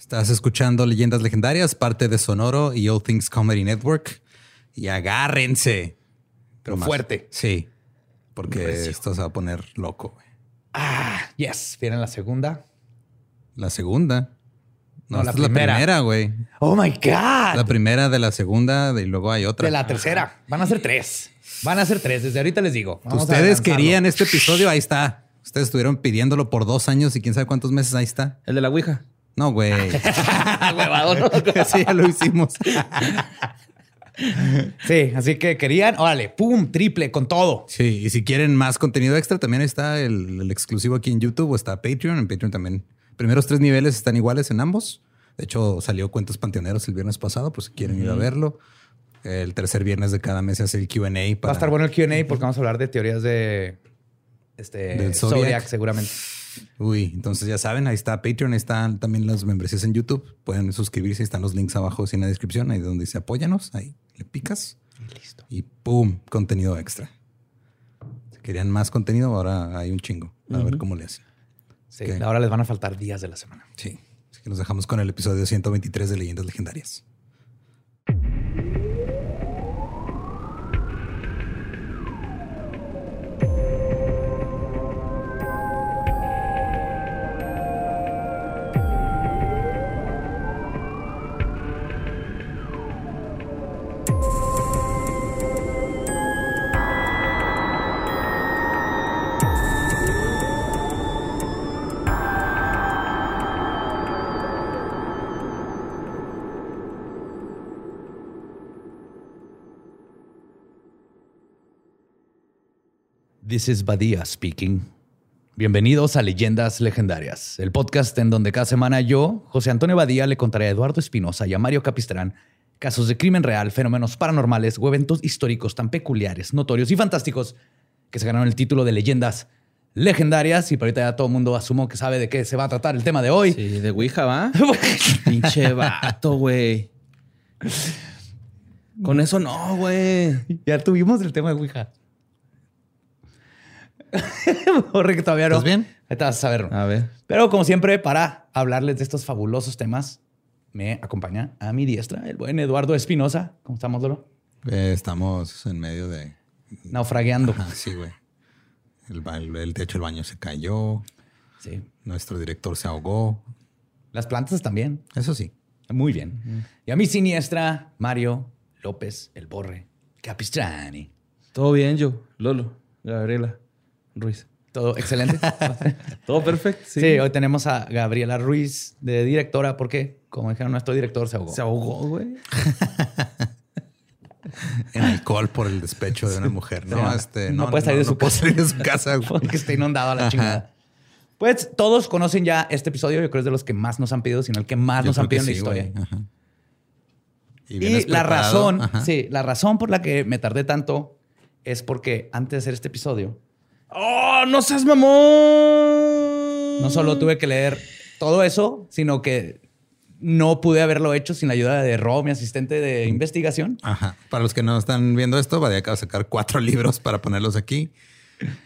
Estás escuchando Leyendas Legendarias, parte de Sonoro y All Things Comedy Network. Y agárrense. Pero fuerte. Sí, porque esto se va a poner loco. güey. Ah, yes. Viene la segunda. La segunda. No, No, la esta es la primera. güey. Oh my God. La primera de la segunda y luego hay otra. de la tercera. Van a ser tres. Van a ser tres. Desde ahorita les digo. Vamos Ustedes querían este episodio, ahí está. Ustedes estuvieron pidiéndolo por dos años y quién sabe cuántos meses, ahí está. El de la Ouija. No, güey. Huevado, ¿no? sí, ya lo hicimos. Sí, así que querían, órale, pum, triple con todo. Sí, y si quieren más contenido extra, también está el, el exclusivo aquí en YouTube o está Patreon. En Patreon también. Primeros tres niveles están iguales en ambos. De hecho, salió Cuentos Panteoneros el viernes pasado, pues si quieren ir a verlo. El tercer viernes de cada mes se hace el QA. Va a estar bueno el QA porque vamos a hablar de teorías de este Zodiac. Zodiac. seguramente. Uy, entonces ya saben, ahí está Patreon, ahí están también las membresías en YouTube. Pueden suscribirse, están los links abajo en la descripción, ahí donde dice apóyanos, ahí le picas Listo. y ¡pum! Contenido extra. Si querían más contenido, ahora hay un chingo. A ver cómo le hacen. Sí, ahora les van a faltar días de la semana. Sí. Así que nos dejamos con el episodio 123 de Leyendas Legendarias. This is Badia speaking. Bienvenidos a Leyendas Legendarias, el podcast en donde cada semana yo, José Antonio Badía, le contaré a Eduardo Espinosa y a Mario Capistrán casos de crimen real, fenómenos paranormales o eventos históricos tan peculiares, notorios y fantásticos que se ganaron el título de Leyendas Legendarias. Y por ahorita ya todo el mundo asumo que sabe de qué se va a tratar el tema de hoy. Sí, de Ouija, ¿va? Pinche vato, güey. Con eso no, güey. Ya tuvimos el tema de Ouija. Borre que todavía no. ¿Estás bien? Ahorita vas a saberlo. A ver. Pero como siempre, para hablarles de estos fabulosos temas, me acompaña a mi diestra el buen Eduardo Espinosa. ¿Cómo estamos, Lolo? Eh, estamos en medio de... Naufragueando. Ajá, sí, güey. El techo del baño se cayó. Sí. Nuestro director se ahogó. Las plantas también. Eso sí. Muy bien. Y a mi siniestra, Mario López, el Borre Capistrani. Todo bien, yo. Lolo. Gabriela. Ruiz. Todo excelente. Todo perfecto. sí. Sí. hoy tenemos a Gabriela Ruiz de directora porque, como dijeron, nuestro director se ahogó. Se ahogó, güey. En alcohol por el despecho de una mujer. No, no. este, No puede salir de su casa. salir de su casa. güey. porque está inundado a la chingada. Pues todos conocen ya este episodio. Yo creo que es de los que más nos han pedido, sino el que más Yo nos han pedido en la sí, historia. Ajá. Y la razón, Ajá. sí, la razón por la que me tardé tanto es porque antes de hacer este episodio, ¡Oh, no seas mamón! no solo tuve que leer todo eso, sino que no pude haberlo hecho sin la ayuda de Ro, mi asistente de investigación. Ajá. Para los que no están viendo esto, Badia acaba de sacar cuatro libros para ponerlos aquí.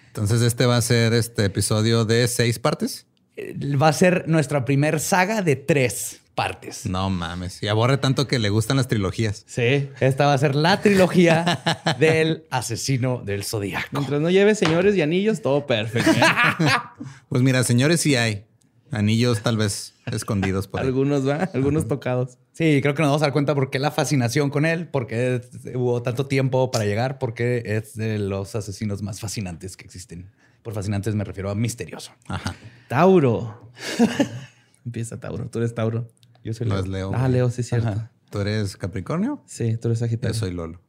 Entonces, este va a ser este episodio de seis partes. Va a ser nuestra primer saga de tres partes. No mames. Y aborre tanto que le gustan las trilogías. Sí. Esta va a ser la trilogía del asesino del zodiaco. Mientras no lleve señores y anillos, todo perfecto. ¿eh? Pues mira, señores, sí hay anillos tal vez escondidos por ahí. Algunos, ¿va? Algunos tocados. Sí, creo que nos vamos a dar cuenta por qué la fascinación con él, por qué hubo tanto tiempo para llegar, porque es de los asesinos más fascinantes que existen. Por fascinantes me refiero a misterioso. Ajá. Tauro. Empieza Tauro. Tú eres Tauro. Yo soy No Leo. es Leo. Ah. Leo, sí es cierto. Ajá. ¿Tú eres Capricornio? Sí, tú eres Yo Sagitario. soy Lolo.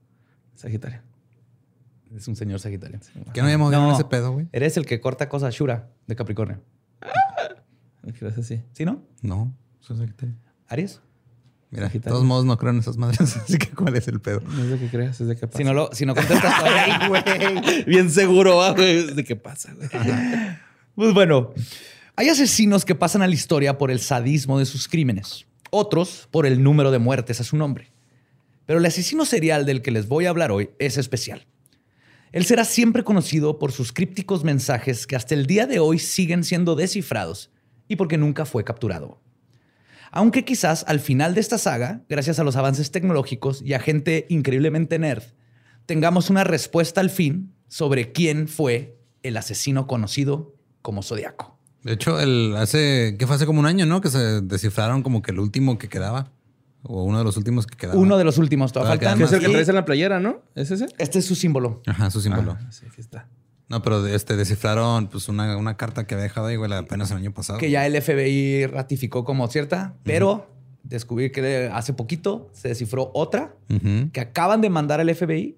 Sagitario. Es un señor sagitario. ¿Qué no habíamos No. ese pedo, güey? Eres el que corta cosas Shura de Capricornio. Gracias, así. ¿Sí, no? No, soy Sagitario. ¿Aries? Mira, de todos modos no creo en esas madres, así que ¿cuál es el pedo? No es de que creas, es de que pasa. Si no, lo, si no contestas ay, güey. Bien seguro, ¿va, güey. Es de qué pasa, güey. Pues bueno, hay asesinos que pasan a la historia por el sadismo de sus crímenes, otros por el número de muertes a su nombre. Pero el asesino serial del que les voy a hablar hoy es especial. Él será siempre conocido por sus crípticos mensajes que hasta el día de hoy siguen siendo descifrados y porque nunca fue capturado. Aunque quizás al final de esta saga, gracias a los avances tecnológicos y a gente increíblemente nerd, tengamos una respuesta al fin sobre quién fue el asesino conocido como Zodiaco. De hecho, el hace, que fue hace como un año, ¿no? Que se descifraron como que el último que quedaba. O uno de los últimos que quedaba. Uno de los últimos, todavía faltan. Que es el que traes en la playera, ¿no? ¿Es ese? Este es su símbolo. Ajá, su símbolo. Ah, sí, aquí está. No, pero este descifraron pues una, una carta que había dejado ahí, güey, apenas el año pasado. que ya el FBI ratificó como cierta, pero descubrí que hace poquito se descifró otra que acaban de mandar al FBI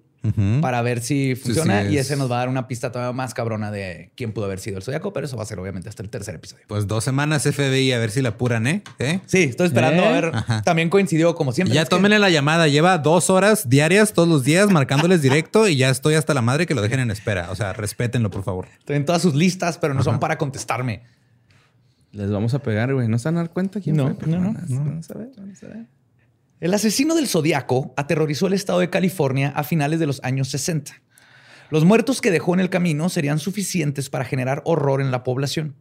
para ver si funciona sí, y es- ese nos va a dar una pista todavía más cabrona de quién pudo haber sido el zodiaco, pero eso va a ser obviamente hasta el tercer episodio. Pues dos semanas FBI a ver si la apuran, ¿eh? ¿Eh? Sí, estoy esperando ¿Eh? a ver. Ajá. También coincidió como siempre. ya que tómenle la llamada. Lleva dos horas diarias todos los días marcándoles directo y ya estoy hasta la madre que lo dejen en espera. O sea, respétenlo, por favor. Estoy en todas sus listas, pero no son para contestarme. Les vamos a pegar, güey. ¿No se van a dar cuenta quién No, fue? Pero no, no, van a- no. Vamos a ver, vamos a ver. El asesino del zodiaco aterrorizó el estado de California a finales de los años 60. Los muertos que dejó en el camino serían suficientes para generar horror en la población.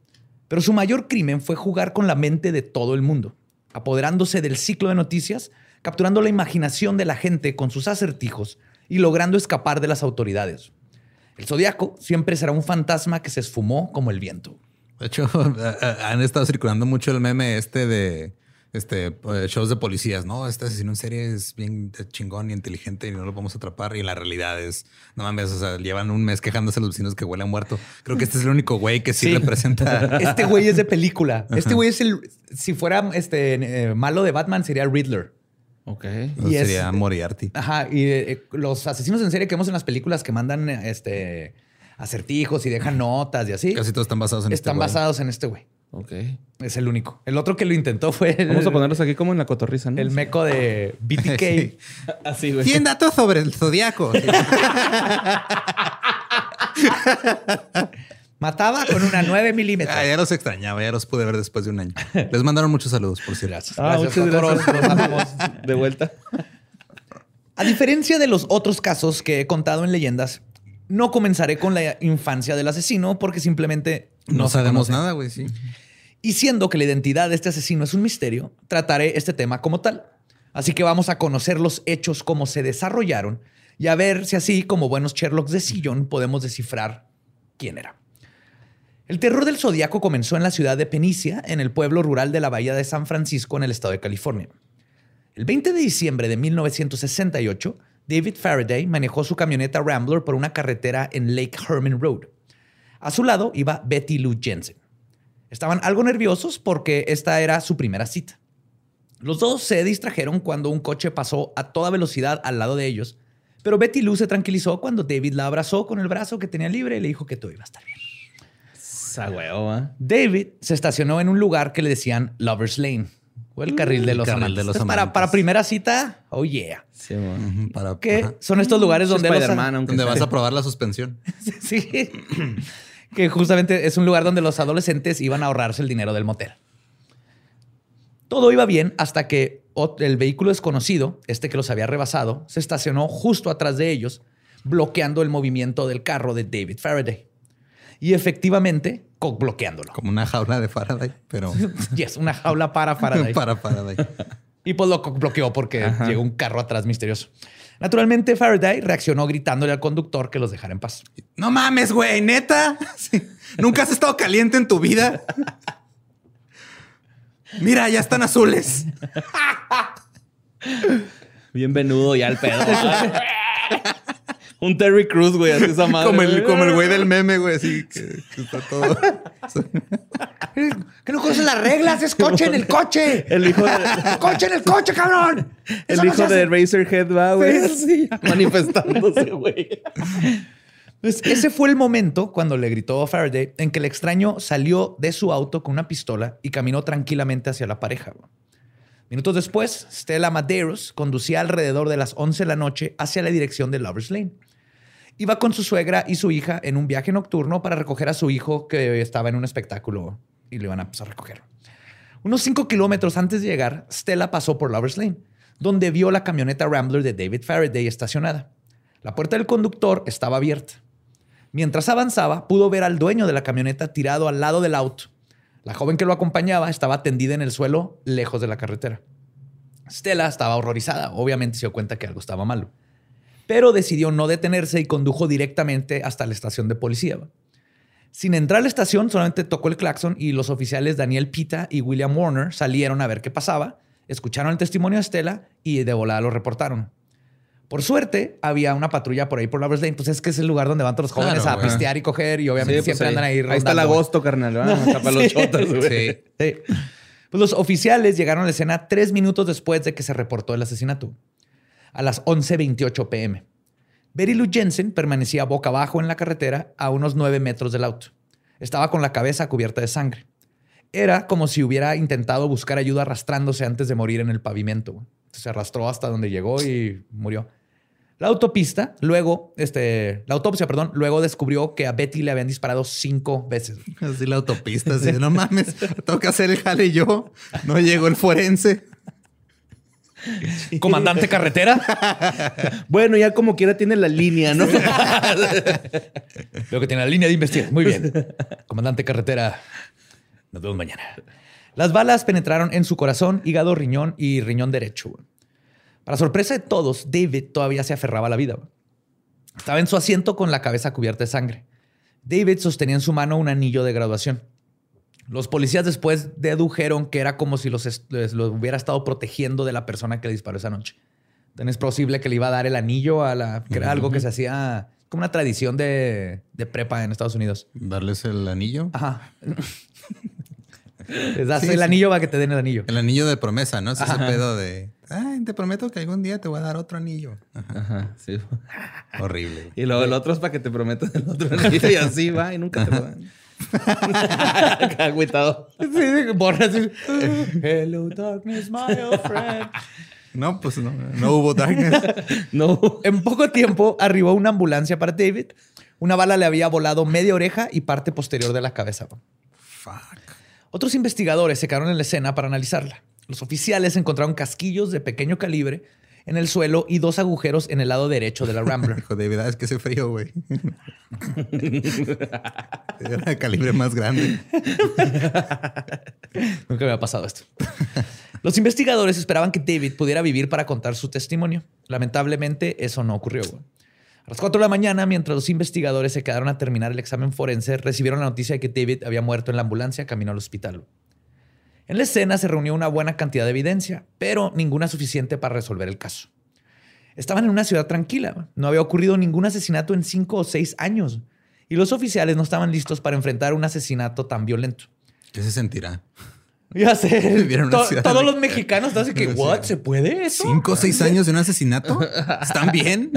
Pero su mayor crimen fue jugar con la mente de todo el mundo, apoderándose del ciclo de noticias, capturando la imaginación de la gente con sus acertijos y logrando escapar de las autoridades. El zodiaco siempre será un fantasma que se esfumó como el viento. De hecho, han estado circulando mucho el meme este de este eh, shows de policías, ¿no? Este asesino en serie es bien chingón y inteligente y no lo vamos a atrapar. Y la realidad es, no mames, o sea, llevan un mes quejándose a los vecinos que huele a muerto. Creo que este es el único güey que sí, Sí. representa. Este güey es de película. Este güey es el. Si fuera este eh, malo de Batman, sería Riddler. Ok. O Y es- sería Moriarty. Ajá, y eh, los asesinos en serie que vemos en las películas que mandan este acertijos y dejan notas y así, Casi todos están basados en este están güey. basados en este güey. Ok. Es el único. El otro que lo intentó fue el, Vamos a ponerlos aquí como en la cotorriza, ¿no? el meco de BTK. Sí. Así, güey. 100 datos sobre el zodiaco. Mataba con una 9 milímetros. Ah, ya los extrañaba, ya los pude ver después de un año. Les mandaron muchos saludos, por cierto. Gracias. Ah, Gracias, muchas gracias. Los. De vuelta. A diferencia de los otros casos que he contado en leyendas, no comenzaré con la infancia del asesino porque simplemente No, sabemos nada, güey, sí. Y siendo que la identidad de este asesino es un misterio, trataré este tema como tal. Así que vamos a conocer los hechos, cómo se desarrollaron y a ver si así, como buenos Sherlocks de sillón, podemos descifrar quién era. El terror del zodiaco comenzó en la ciudad de Penicia, en el pueblo rural de la bahía de San Francisco, en el estado de California. El 20 de diciembre de 1968, David Faraday manejó su camioneta Rambler por una carretera en Lake Herman Road. A su lado iba Betty Lou Jensen. Estaban algo nerviosos porque esta era su primera cita. Los dos se distrajeron cuando un coche pasó a toda velocidad al lado de ellos, pero Betty Lou se tranquilizó cuando David la abrazó con el brazo que tenía libre y le dijo que todo iba a estar bien. Esa huevo, ¿ah? David se estacionó en un lugar que le decían Lover's Lane o el carril de el los carril amantes. de los Entonces, para, amantes. para primera cita, oh yeah. Sí. Ujú, Para, Que son estos lugares donde los, Donde vas a probar la suspensión. sí, que justamente es un lugar donde los adolescentes iban a ahorrarse el dinero del motel. Todo iba bien hasta que el vehículo desconocido, este que los había rebasado, se estacionó justo atrás de ellos, bloqueando el movimiento del carro de David Faraday. Y efectivamente, bloqueándolo. Como una jaula de Faraday, pero Yes, una jaula para Faraday. para Faraday. Y pues lo bloqueó porque Ajá. llegó un carro atrás misterioso. Naturalmente, Faraday reaccionó gritándole al conductor que los dejara en paz. No mames, güey, neta. Nunca has estado caliente en tu vida. Mira, ya están azules. Bien venudo ya el pedo. Un Terry Cruz, güey, así esa madre. Como el, como el güey del meme, güey, así que, que está todo. ¿Que no conoces las reglas? Es coche en el coche. El hijo de, ¡Coche en el coche, cabrón! Eso el no hijo de hace. Razorhead va, güey. Sí, sí. Manifestándose, güey. Pues ese fue el momento cuando le gritó a Faraday en que el extraño salió de su auto con una pistola y caminó tranquilamente hacia la pareja. Minutos después, Stella Madeiros conducía alrededor de las 11 de la noche hacia la dirección de Lover's Lane. Iba con su suegra y su hija en un viaje nocturno para recoger a su hijo que estaba en un espectáculo y lo iban a, pues, a recoger. Unos 5 kilómetros antes de llegar, Stella pasó por Lover's Lane, donde vio la camioneta Rambler de David Faraday estacionada. La puerta del conductor estaba abierta. Mientras avanzaba, pudo ver al dueño de la camioneta tirado al lado del auto. La joven que lo acompañaba estaba tendida en el suelo lejos de la carretera. Stella estaba horrorizada, obviamente se dio cuenta que algo estaba malo, pero decidió no detenerse y condujo directamente hasta la estación de policía. Sin entrar a la estación, solamente tocó el claxon y los oficiales Daniel Pita y William Warner salieron a ver qué pasaba, escucharon el testimonio de Stella y de volada lo reportaron. Por suerte, había una patrulla por ahí por Lovers Lane. Pues es que es el lugar donde van todos los jóvenes Claro, a güey. pistear y coger. Y obviamente Sí, pues siempre andan ahí. Ahí está el rondando, agosto, carnal. ¿verdad? Acá para los chotas, güey. Sí. Sí. Pues los oficiales llegaron a la escena tres minutos después de que se reportó el asesinato, a las 11.28 pm. Betty Lou Jensen permanecía boca abajo en la carretera a unos nueve metros del auto. Estaba con la cabeza cubierta de sangre. Era como si hubiera intentado buscar ayuda arrastrándose antes de morir en el pavimento. Se arrastró hasta donde llegó y murió. La autopista, luego, este, la autopsia, perdón, luego descubrió que a Betty le habían disparado cinco veces. Así la autopista, así no mames, tengo que hacer el jale yo. No llegó el forense. Comandante carretera. Bueno, ya como quiera tiene la línea, ¿no? Veo que tiene la línea de investigación. Muy bien. Comandante carretera. Nos vemos mañana. Las balas penetraron en su corazón, hígado, riñón y riñón derecho. Para sorpresa de todos, David todavía se aferraba a la vida. Estaba en su asiento con la cabeza cubierta de sangre. David sostenía en su mano un anillo de graduación. Los policías después dedujeron que era como si los, hubiera estado protegiendo de la persona que le disparó esa noche. Entonces es posible que le iba a dar el anillo a la... que era algo que se hacía como una tradición de, de prepa en Estados Unidos. Darles el anillo. Ajá. Les das Sí, el sí. anillo para que te den el anillo. El anillo de promesa, ¿no? Es ese pedo de, ay, te prometo que algún día te voy a dar otro anillo. Ajá. Ajá, sí. Horrible. Y luego el otro es para que te prometas el otro anillo y así va y nunca te lo dan. Agüitado. Sí, borra así. Hello, darkness, my old friend. No, pues no, no hubo darkness. No. En poco tiempo arribó una ambulancia para David. Una bala le había volado media oreja y parte posterior de la cabeza. Fuck. Otros investigadores se quedaron en la escena para analizarla. Los oficiales encontraron casquillos de pequeño calibre en el suelo y dos agujeros en el lado derecho de la Rambler. David, ah, es que hace frío, güey. Era de calibre más grande. Nunca me había pasado esto. Los investigadores esperaban que David pudiera vivir para contar su testimonio. Lamentablemente, eso no ocurrió. güey. A las 4 de la mañana, mientras los investigadores se quedaron a terminar el examen forense, recibieron la noticia de que David había muerto en la ambulancia camino al hospital. En la escena se reunió una buena cantidad de evidencia, pero ninguna suficiente para resolver el caso. Estaban en una ciudad tranquila. No había ocurrido ningún asesinato en cinco o seis años. Y los oficiales no estaban listos para enfrentar un asesinato tan violento. ¿Qué se sentirá? Ya sé. To- todos los mexicanos están así que. ¿what? ¿Se puede eso? ¿Cinco o seis años de un asesinato? ¿Están bien?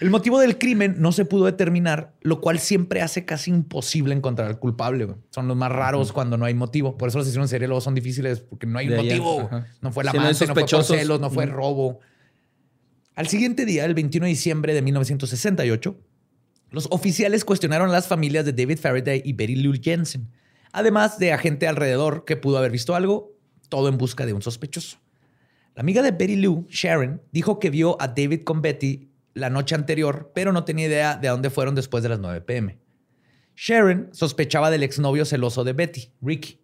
El motivo del crimen no se pudo determinar, lo cual siempre hace casi imposible encontrar al culpable. güey. Son los más raros cuando no hay motivo. Por eso los asesinos en serie luego son difíciles porque no hay De motivo. No fue la hay amante, no, fue por celos, no fue Ujú. robo. Al siguiente día, el 21 de diciembre de 1968, los oficiales cuestionaron a las familias de David Faraday y Betty Lou Jensen, además de a gente alrededor que pudo haber visto algo, todo en busca de un sospechoso. La amiga de Betty Lou, Sharon, dijo que vio a David con Betty la noche anterior, pero no tenía idea de a dónde fueron después de las 9 pm. Sharon sospechaba del exnovio celoso de Betty, Ricky.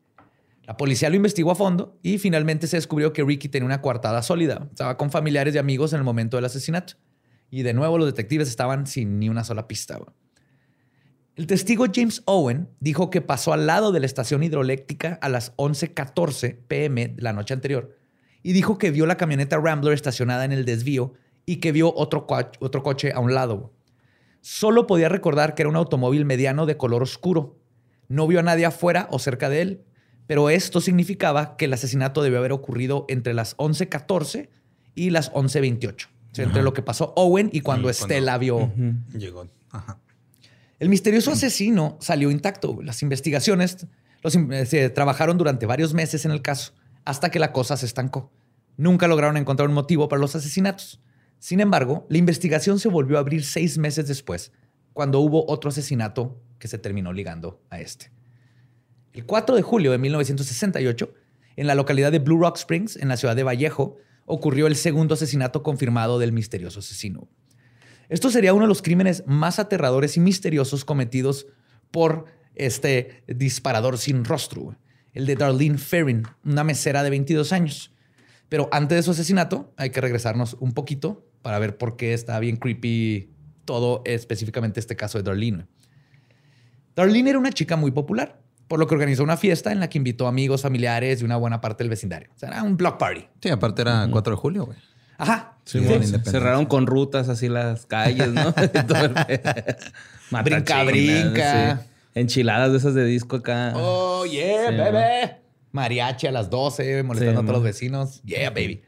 La policía lo investigó a fondo y finalmente se descubrió que Ricky tenía una coartada sólida. Estaba con familiares y amigos en el momento del asesinato. Y de nuevo los detectives estaban sin ni una sola pista. El testigo James Owen dijo que pasó al lado de la estación hidroeléctrica a las 11:14 pm la noche anterior y dijo que vio la camioneta Rambler estacionada en el desvío y que vio otro, coach- otro coche a un lado. Solo podía recordar que era un automóvil mediano de color oscuro. No vio a nadie afuera o cerca de él, pero esto significaba que el asesinato debió haber ocurrido entre las 11:14 y las 11:28. O sea, entre lo que pasó Owen y cuando Estela vio Llegó. Ajá. el misterioso asesino salió intacto. Las investigaciones los in- eh, se trabajaron durante varios meses en el caso hasta que la cosa se estancó. Nunca lograron encontrar un motivo para los asesinatos. Sin embargo, la investigación se volvió a abrir seis meses después, cuando hubo otro asesinato que se terminó ligando a este. El 4 de julio de 1968, en la localidad de Blue Rock Springs, en la ciudad de Vallejo, ocurrió el segundo asesinato confirmado del misterioso asesino. Esto sería uno de los crímenes más aterradores y misteriosos cometidos por este disparador sin rostro, el de Darlene Ferrin, una mesera de 22 años. Pero antes de su asesinato, hay que regresarnos un poquito para ver por qué está bien creepy todo, específicamente este caso de Darlene. Darlene era una chica muy popular, por lo que organizó una fiesta en la que invitó amigos, familiares y una buena parte del vecindario. O sea, era un block party. Sí, aparte era 4 de julio, güey. Ajá. Sí, Sí. Cerraron con rutas así las calles, ¿no? Brinca, brinca. sí. Enchiladas de esas de disco acá. Oh, yeah, Sí, baby. Mariachi a las 12, molestando Sí, a todos los vecinos. Yeah, baby.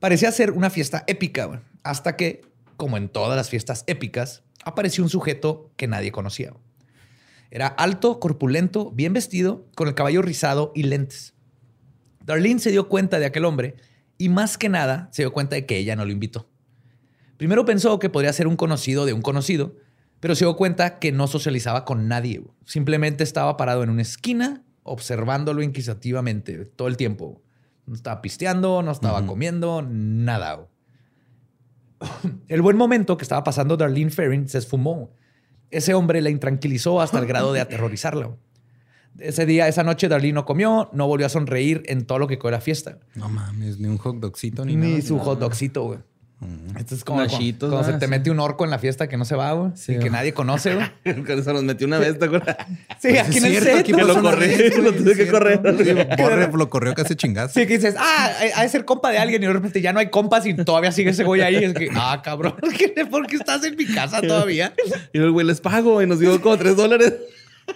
Parecía ser una fiesta épica, hasta que, como en todas las fiestas épicas, apareció un sujeto que nadie conocía. Era alto, corpulento, bien vestido, con el cabello rizado y lentes. Darlene se dio cuenta de aquel hombre y más que nada se dio cuenta de que ella no lo invitó. Primero pensó que podría ser un conocido de un conocido, pero se dio cuenta que no socializaba con nadie. Simplemente estaba parado en una esquina observándolo inquisitivamente todo el tiempo. No estaba pisteando, no estaba comiendo, nada. El buen momento que estaba pasando Darlene Ferrin se esfumó. Ese hombre la intranquilizó hasta el grado de aterrorizarla. Ese día, esa noche, Darlene no comió, no volvió a sonreír en todo lo que fue la fiesta. No mames, ni un hot dogcito ni, Ni nada. su hot dogcito, güey. Esto es como cuando, Nachitos, cuando se ¿no? te mete un orco en la fiesta que no se va, güey. Sí, y que güey. nadie conoce, güey. Eso nos metió una vez, ¿te acuerdas? Sí, Pues aquí es en el cierto, set. Que lo corrí, lo tuve que correr. Borre lo corrió casi chingazo. Sí, que dices, ah, ha de ser compa de alguien y de repente ya no hay compas y todavía sigue ese güey ahí. Es que, ah, cabrón, ¿qué- ¿por qué estás en mi casa todavía? Y el güey les pago y nos dio como tres dólares.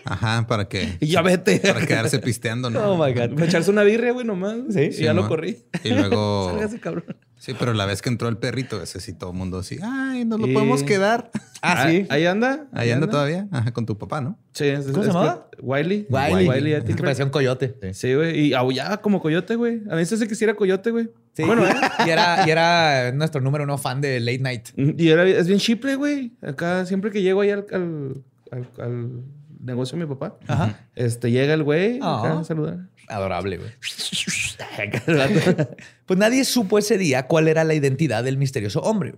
Ajá, para que Y ya vete. para quedarse pisteando, ¿no? Oh my God. Para echarse una birria, güey, nomás. Sí. Y ya lo corrí. Y luego Sálgase, cabrón. Sí, pero la vez que entró el perrito, ese sí todo el mundo así, ay, nos lo Y- podemos quedar. Ah, sí. Ahí anda. Ahí anda todavía, Ajá, con tu papá, ¿no? Sí. es- ¿Cómo se es- llamaba? Wiley. Wiley. Wiley. Que parecía un coyote. Sí, güey. Y aullaba como coyote, güey. A mí se hace que sí era coyote, güey. Sí. Bueno, ¿eh? y, era, y era nuestro número uno fan de Late Night. Y era, es bien chiple, güey. Acá, siempre que llego ahí al, al, al- al negocio de mi papá, Ajá. este, llega el güey acá Ah. a saludar. Adorable, güey. Pues nadie supo ese día cuál era la identidad del misterioso hombre.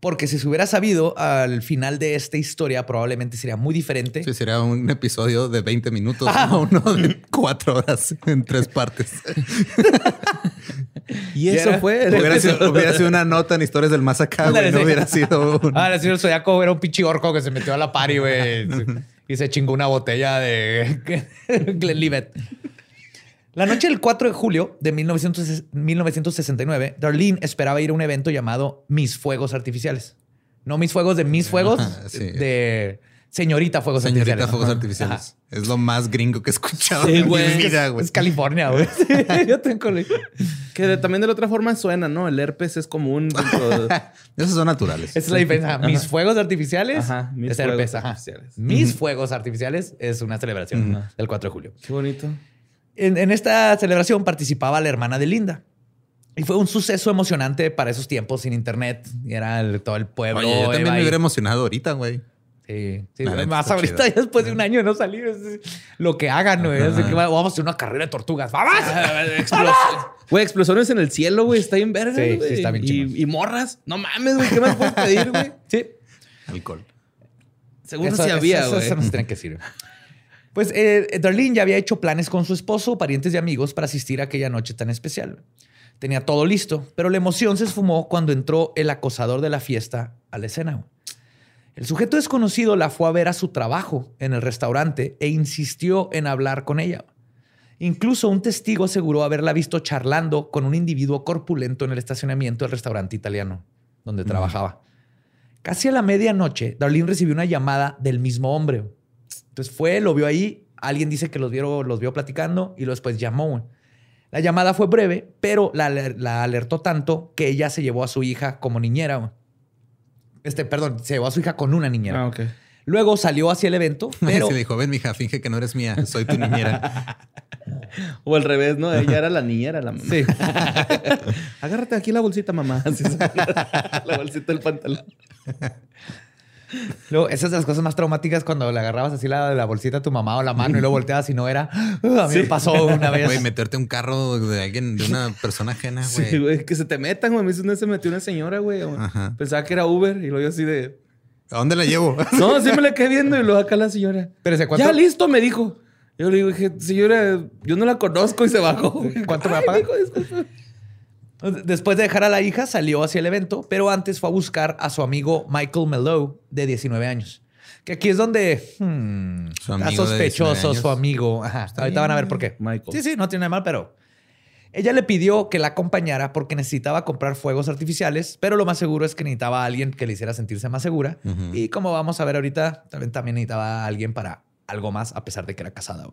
Porque si se hubiera sabido, al final de esta historia probablemente sería muy diferente. Sí, sería un episodio de 20 minutos, Ah. no uno de cuatro horas en tres partes. Y eso fue. hubiera, sido, hubiera sido una nota en historias del más acá, güey. No hubiera sido un... Ah, el señor Zodiaco era un pinche orco que se metió a la party, güey. y se chingó una botella de Glenlivet. La noche del 4 de julio de 1900 1969, Darlene esperaba ir a un evento llamado Mis Fuegos Artificiales. No Mis Fuegos de Mis Fuegos, Ajá, sí. de Señorita Fuegos Señorita Artificiales. Fuegos Ajá. Artificiales. Es lo más gringo que he escuchado Sí, en güey. mi Es, vida, güey. es California, güey. Sí, yo tengo... Que de- también de la otra forma suena, ¿no? El herpes es común. dentro de- Esos son naturales. Esa es la diferencia. Mis fuegos artificiales Ajá, mis es fuegos herpes, ajá. artificiales. Mis fuegos artificiales es una celebración del 4 de julio. Qué bonito. En, en esta celebración participaba la hermana de Linda. Y fue un suceso emocionante para esos tiempos sin internet. Y era el- todo el pueblo. Oye, yo también me hubiera emocionado ahorita, güey. Sí, sí. Más ahorita, chido. después de un año de no salir. es- lo que hagan, güey. Vamos a hacer una carrera de tortugas. ¡Vamos! Güey, explosiones en el cielo, güey. Está bien verga, Sí, está bien chingón. y, y morras. No mames, güey. ¿Qué más puedes pedir, güey? sí. Alcohol. Seguro Eso- sí eso- había, eso- güey. Eso nos tiene que decir. Pues eh, Darlene ya había hecho planes con su esposo, parientes y amigos para asistir a aquella noche tan especial. Tenía todo listo, pero la emoción se esfumó cuando entró el acosador de la fiesta a la escena. El sujeto desconocido la fue a ver a su trabajo en el restaurante e insistió en hablar con ella. Incluso un testigo aseguró haberla visto charlando con un individuo corpulento en el estacionamiento del restaurante italiano donde trabajaba. Casi a la medianoche, Darlene recibió una llamada del mismo hombre. Entonces fue, lo vio ahí, alguien dice que los vio, los vio platicando y luego después llamó. La llamada fue breve, pero la, aler- la alertó tanto que ella se llevó a su hija como niñera. Este, perdón, se llevó a su hija con una niñera. Ah. Luego salió hacia el evento, pero Se dijo, ven, mija, finge que no eres mía, soy tu niñera. O al revés, ¿no? Ella era la niñera, la mamá. sí. Agárrate aquí la bolsita, mamá. Así es. la bolsita del pantalón. Luego, esas de las cosas más traumáticas cuando le agarrabas así la, la bolsita a tu mamá o la mano y luego volteabas y no era. "Ah, A mí me pasó una vez. Güey, meterte un carro de alguien, de una persona ajena, Sí, güey. güey. Que se te metan, güey. A mí una vez se metió una señora, güey. Pensaba que era Uber y luego yo así de... ¿A dónde la llevo? No, sí me la quedé viendo y luego acá la señora. Espérese, ¿cuánto? Ya listo, me dijo. Yo le dije, señora, yo no la conozco y se bajó. ¿Cuánto me va a pagar? Después de dejar a la hija, salió hacia el evento, pero antes fue a buscar a su amigo Michael Mellow, de 19 años. Que aquí es donde hmm, Su está amigo de 19 sospechoso su amigo. Ajá, ahorita van a ver por qué. Michael. Sí, sí, no tiene nada mal, pero ella le pidió que la acompañara porque necesitaba comprar fuegos artificiales, pero lo más seguro es que necesitaba a alguien que le hiciera sentirse más segura. Y como vamos a ver ahorita, también, también necesitaba a alguien para algo más, a pesar de que era casada.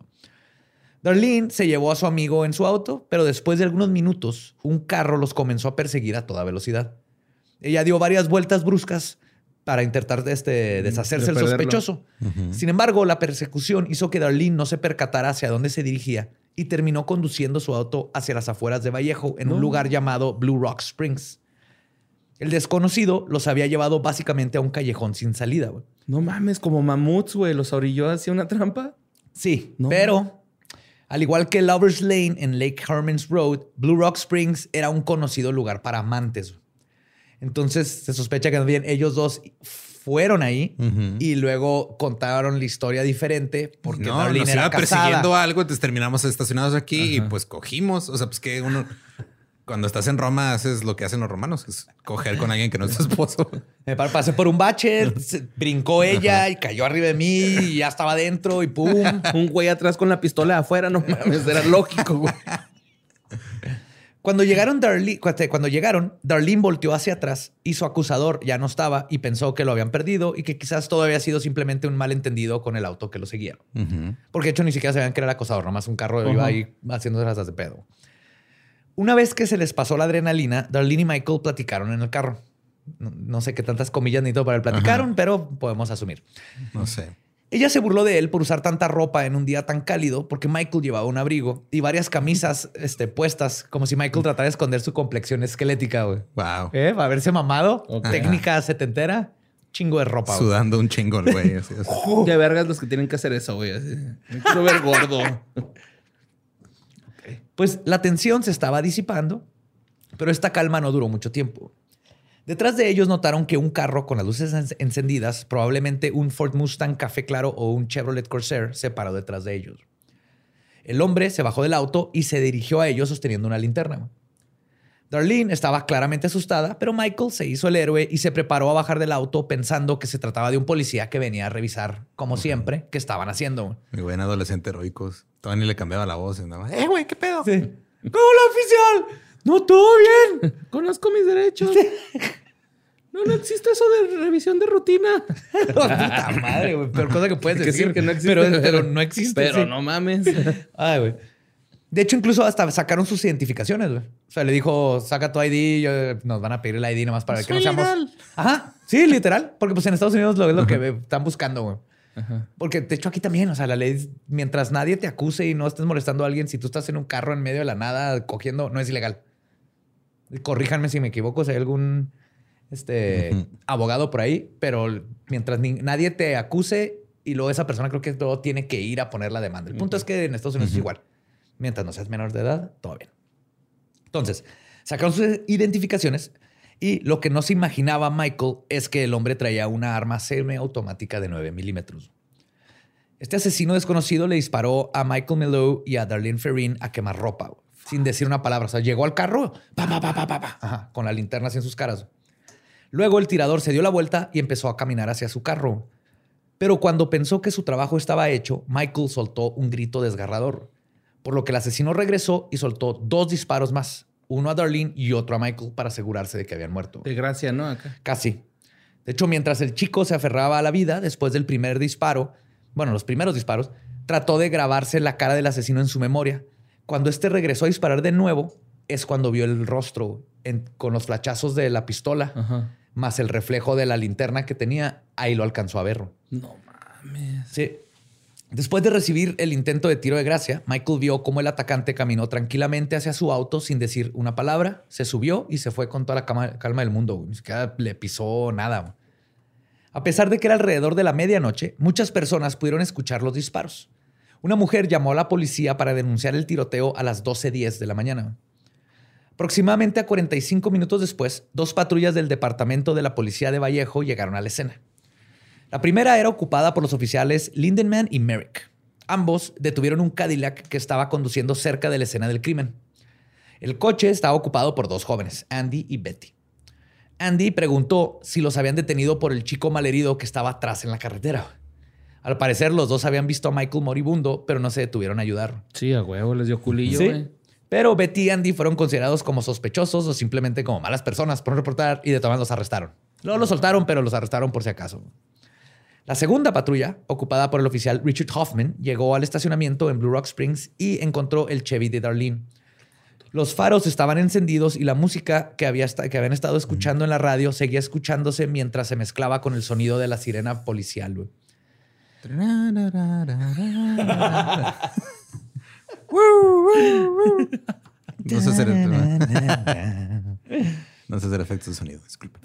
Darlene se llevó a su amigo en su auto, pero después de algunos minutos, un carro los comenzó a perseguir a toda velocidad. Ella dio varias vueltas bruscas para intentar este, deshacerse de del sospechoso. Sin embargo, la persecución hizo que Darlene no se percatara hacia dónde se dirigía y terminó conduciendo su auto hacia las afueras de Vallejo en un lugar llamado Blue Rock Springs. El desconocido los había llevado básicamente a un callejón sin salida. No mames, como mamuts, güey. Los orilló hacia una trampa. Sí, No. pero al igual que Lovers Lane en Lake Herman's Road, Blue Rock Springs era un conocido lugar para amantes. Entonces se sospecha que también ellos dos fueron ahí y luego contaron la historia diferente porque no, Darlene nos era iba casada. persiguiendo algo, entonces terminamos estacionados aquí y pues cogimos. O sea, pues que uno, cuando estás en Roma, haces lo que hacen los romanos, que es coger con alguien que no es tu esposo. Me pa- pasé por un bache, brincó ella y cayó arriba de mí y ya estaba dentro y pum. Un güey atrás con la pistola afuera, no mames, era lógico, güey. Cuando llegaron, Darlene, cuando llegaron, Darlene volteó hacia atrás y su acusador ya no estaba y pensó que lo habían perdido y que quizás todo había sido simplemente un malentendido con el auto que lo seguía. Porque de hecho ni siquiera sabían que era el acosador, nomás un carro iba Ajá. ahí haciendo rasas de pedo. Una vez que se les pasó la adrenalina, Darlene y Michael platicaron en el carro. No, no sé qué tantas comillas necesito para el platicaron, pero podemos asumir. No sé. Ella se burló de él por usar tanta ropa en un día tan cálido porque Michael llevaba un abrigo y varias camisas este, puestas, como si Michael tratara de esconder su complexión esquelética, güey. Wow. ¿Eh? Para verse mamado. Ok. Técnica setentera. Chingo de ropa. güey. Sudando un chingo el güey. Qué vergas los que tienen que hacer eso, güey. Me quiero ver gordo. Pues la tensión se estaba disipando, pero esta calma no duró mucho tiempo. Detrás de ellos notaron que un carro con las luces en- encendidas, probablemente un Ford Mustang café claro o un Chevrolet Corsair, se paró detrás de ellos. El hombre se bajó del auto y se dirigió a ellos sosteniendo una linterna. Darlene estaba claramente asustada, pero Michael se hizo el héroe y se preparó a bajar del auto pensando que se trataba de un policía que venía a revisar, como siempre, qué estaban haciendo. Mi buen adolescente heroicos. Todavía ni le cambiaba la voz. nada más, Eh, güey, ¿qué pedo? Sí. ¡Hola, oficial! ¡No, todo bien! Conozco mis derechos. No, no existe eso de revisión de rutina. Puta madre, güey. Peor cosa que puedes decir. que no existe. Pero, pero no existe. Pero sí. no mames. Ay, güey. De hecho, incluso hasta sacaron sus identificaciones, güey. O sea, le dijo, saca tu ID, yo- nos van a pedir el ID nomás para que no seamos... legal. Ajá, sí, literal. Porque pues en Estados Unidos lo es lo que están buscando, güey. Ajá. Porque de hecho aquí también, o sea, la ley, es, mientras nadie te acuse y no estés molestando a alguien, si tú estás en un carro en medio de la nada cogiendo, no es ilegal. Corríjanme si me equivoco, si hay algún este, abogado por ahí, pero mientras ni- nadie te acuse y luego esa persona creo que todo tiene que ir a poner la demanda. El punto es que en Estados Unidos es igual. Mientras no seas menor de edad, todo bien. Entonces, sacaron sus identificaciones y lo que no se imaginaba Michael es que el hombre traía una arma semiautomática de 9 milímetros. Este asesino desconocido le disparó a Michael Milo y a Darlene Ferrin a quemar ropa, sin decir una palabra. O sea, llegó al carro, pa, pa, pa, pa, ajá, con la linterna así en sus caras. Luego el tirador se dio la vuelta y empezó a caminar hacia su carro. Pero cuando pensó que su trabajo estaba hecho, Michael soltó un grito desgarrador, por lo que el asesino regresó y soltó dos disparos más, uno a Darlene y otro a Michael para asegurarse de que habían muerto. De gracia, ¿no? Acá. Casi. De hecho, mientras el chico se aferraba a la vida después del primer disparo, bueno, los primeros disparos, trató de grabarse la cara del asesino en su memoria. Cuando este regresó a disparar de nuevo, es cuando vio el rostro en- con los flachazos de la pistola, Ajá. más el reflejo de la linterna que tenía, ahí lo alcanzó a ver. No mames. Sí. Después de recibir el intento de tiro de gracia, Michael vio cómo el atacante caminó tranquilamente hacia su auto sin decir una palabra, se subió y se fue con toda la cama- calma del mundo. Ni siquiera le pisó nada. A pesar de que era alrededor de la medianoche, muchas personas pudieron escuchar los disparos. Una mujer llamó a la policía para denunciar el tiroteo a las 12.10 de la mañana. Aproximadamente a 45 minutos después, dos patrullas del departamento de la policía de Vallejo llegaron a la escena. La primera era ocupada por los oficiales Lindenman y Merrick. Ambos detuvieron un Cadillac que estaba conduciendo cerca de la escena del crimen. El coche estaba ocupado por dos jóvenes, Andy y Betty. Andy preguntó si los habían detenido por el chico malherido que estaba atrás en la carretera. Al parecer, los dos habían visto a Michael moribundo, pero no se detuvieron a ayudar. Sí, a huevo les dio culillo, güey. Pero Betty y Andy fueron considerados como sospechosos o simplemente como malas personas por no reportar y de todas los arrestaron. Luego los soltaron, pero los arrestaron por si acaso. La segunda patrulla, ocupada por el oficial Richard Hoffman, llegó al estacionamiento en Blue Rock Springs y encontró el Chevy de Darlene. Los faros estaban encendidos y la música que, había que habían estado escuchando en la radio seguía escuchándose mientras se mezclaba con el sonido de la sirena policial. No sé hacer, no sé hacer efectos de sonido, disculpe.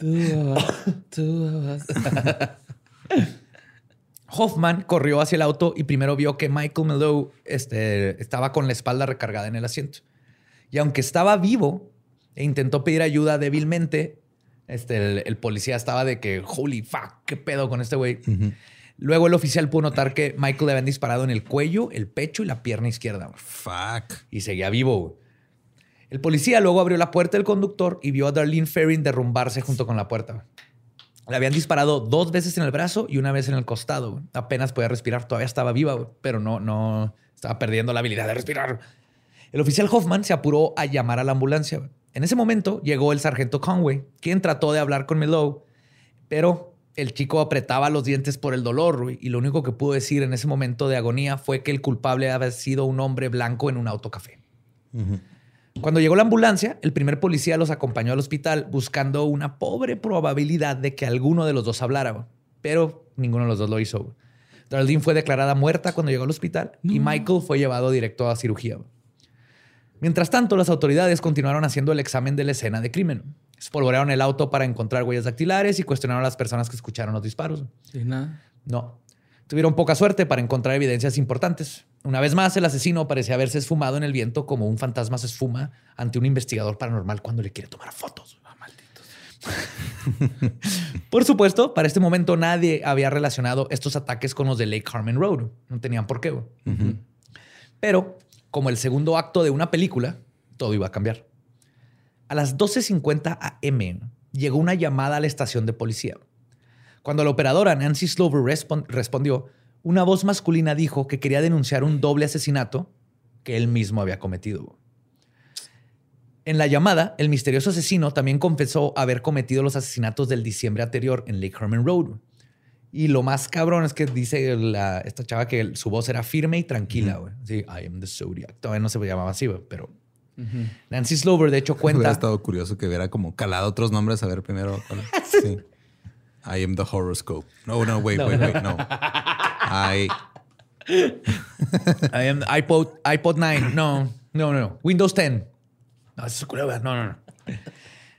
Hoffman corrió hacia el auto y primero vio que Michael Mellow este, estaba con la espalda recargada en el asiento. Y aunque estaba vivo e intentó pedir ayuda débilmente, este, el, policía estaba de que, holy fuck, qué pedo con este güey. Luego el oficial pudo notar que Michael le habían disparado en el cuello, el pecho y la pierna izquierda. Fuck. Y seguía vivo. El policía luego abrió la puerta del conductor y vio a Darlene Ferrin derrumbarse junto con la puerta. Le habían disparado dos veces en el brazo y una vez en el costado. Apenas podía respirar, todavía estaba viva, pero no, no estaba perdiendo la habilidad de respirar. El oficial Hoffman se apuró a llamar a la ambulancia. En ese momento llegó el sargento Conway, quien trató de hablar con Melow, pero el chico apretaba los dientes por el dolor y lo único que pudo decir en ese momento de agonía fue que el culpable había sido un hombre blanco en un autocafé. Cuando llegó la ambulancia, el primer policía los acompañó al hospital buscando una pobre probabilidad de que alguno de los dos hablara, pero ninguno de los dos lo hizo. Darlene fue declarada muerta cuando llegó al hospital y Michael fue llevado directo a cirugía. Mientras tanto, las autoridades continuaron haciendo el examen de la escena de crimen. Espolvorearon el auto para encontrar huellas dactilares y cuestionaron a las personas que escucharon los disparos. ¿Y nada? No. Tuvieron poca suerte para encontrar evidencias importantes. Una vez más, el asesino parecía haberse esfumado en el viento como un fantasma se esfuma ante un investigador paranormal cuando le quiere tomar fotos. Ah, malditos. por supuesto, para este momento nadie había relacionado estos ataques con los de Lake Harmon Road. No tenían por qué. Pero, como el segundo acto de una película, todo iba a cambiar. A las 12.50 am llegó una llamada a la estación de policía. Cuando la operadora Nancy Slover respondió, una voz masculina dijo que quería denunciar un doble asesinato que él mismo había cometido. En la llamada, el misterioso asesino también confesó haber cometido los asesinatos del diciembre anterior en Lake Herman Road. Y lo más cabrón es que dice esta chava que su voz era firme y tranquila. Sí, I am the Zodiac. Todavía no se llamaba así, pero Nancy Slover, de hecho, cuenta. Hubiera estado curioso que hubiera como calado otros nombres a ver primero. sí. I am the horoscope. No, no, wait, wait, wait, no. I. I am the iPod, iPod 9. No, no, no. Windows 10. No, eso es No, no, no.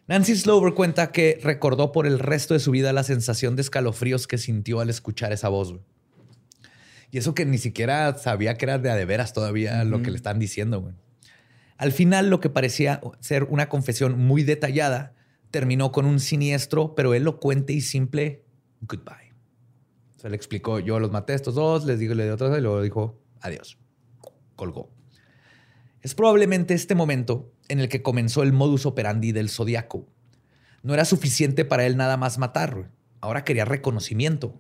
Nancy Slover cuenta que recordó por el resto de su vida la sensación de escalofríos que sintió al escuchar esa voz. Y eso que ni siquiera sabía que era de a de veras todavía lo que le están diciendo. Güey. Al final, lo que parecía ser una confesión muy detallada terminó con un siniestro, pero elocuente y simple goodbye. Se le explicó, yo los maté a estos dos, les digo, le di otra y luego dijo adiós. Colgó. Es probablemente este momento en el que comenzó el modus operandi del zodiaco. No era suficiente para él nada más matar. Ahora quería reconocimiento.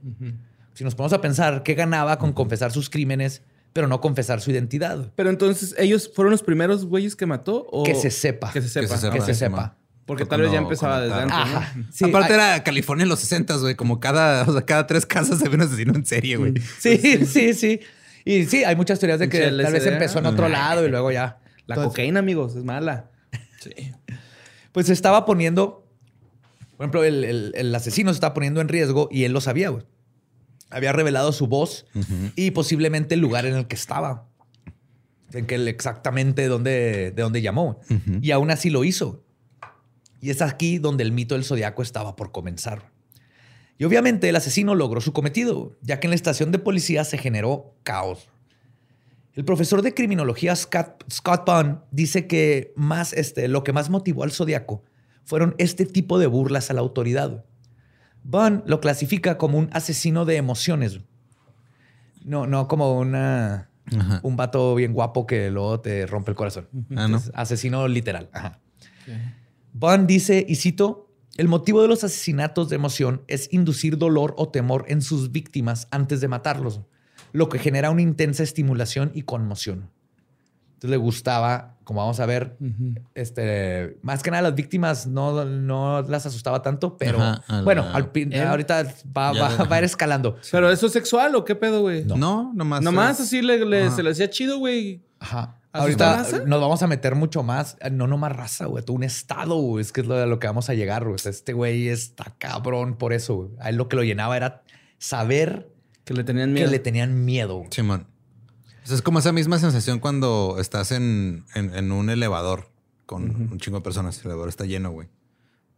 Si nos ponemos a pensar qué ganaba con confesar sus crímenes pero no confesar su identidad. Pero entonces, ¿ellos fueron los primeros güeyes que mató? Que se sepa. Que se sepa. Que se sepa. Porque tal vez ya empezaba desde antes. Aparte era California en los 60, güey. Como cada, o sea, cada tres casas se ve un asesino en serie, güey. Sí, sí, sí. Y sí, hay muchas teorías de que tal vez empezó en otro lado y luego ya. La cocaína, amigos, es mala. Sí. Pues se estaba poniendo, por ejemplo, el, el, el asesino se estaba poniendo en riesgo y él lo sabía, güey había revelado su voz y posiblemente el lugar en el que estaba. En que exactamente de dónde, de dónde llamó. Y aún así lo hizo. Y es aquí donde el mito del zodiaco estaba por comenzar. Y obviamente el asesino logró su cometido, ya que en la estación de policía se generó caos. El profesor de criminología Scott, Scott dice que más, este, lo que más motivó al zodiaco fueron este tipo de burlas a la autoridad Bunn lo clasifica como un asesino de emociones. No, no como una, Ajá. un vato bien guapo que luego te rompe el corazón. Ah, ¿no? Es asesino literal. Ajá. Bunn dice, y cito, el motivo de los asesinatos de emoción es inducir dolor o temor en sus víctimas antes de matarlos, lo que genera una intensa estimulación y conmoción. Entonces le gustaba, como vamos a ver, este, más que nada las víctimas no, no las asustaba tanto, pero Ajá, a la- bueno, al pin- Él- ahorita va, va- va a ir escalando. ¿Pero eso es sexual o qué pedo, güey? No, nomás. Nomás es- así le, le- se le hacía chido, güey. Ajá. ¿Asustar Ahorita raza? nos vamos a meter mucho más, eh, no nomás raza, güey, todo un estado, güey, es que es lo, lo que vamos a llegar, güey. O sea, este güey está cabrón por eso, güey. A él lo que lo llenaba era saber Que le tenían que miedo. le tenían miedo. Simón. O sea, es como esa misma sensación cuando estás en, en- en un elevador con un chingo de personas. El elevador está lleno, güey.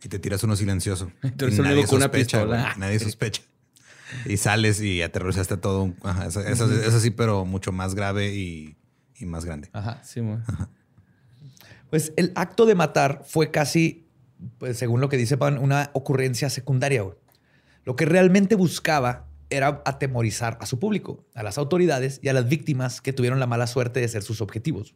Y te tiras uno silencioso. Y el único con una sospecha, pistola. güey. Nadie sospecha. Y sales y aterrorizaste todo. Ajá, eso, eso- eso sí, pero mucho más grave y, y más grande. Ajá. Sí. Pues el acto de matar fue casi, pues según lo que dice Pan, una ocurrencia secundaria. güey. Lo que realmente buscaba era atemorizar a su público, a las autoridades y a las víctimas que tuvieron la mala suerte de ser sus objetivos.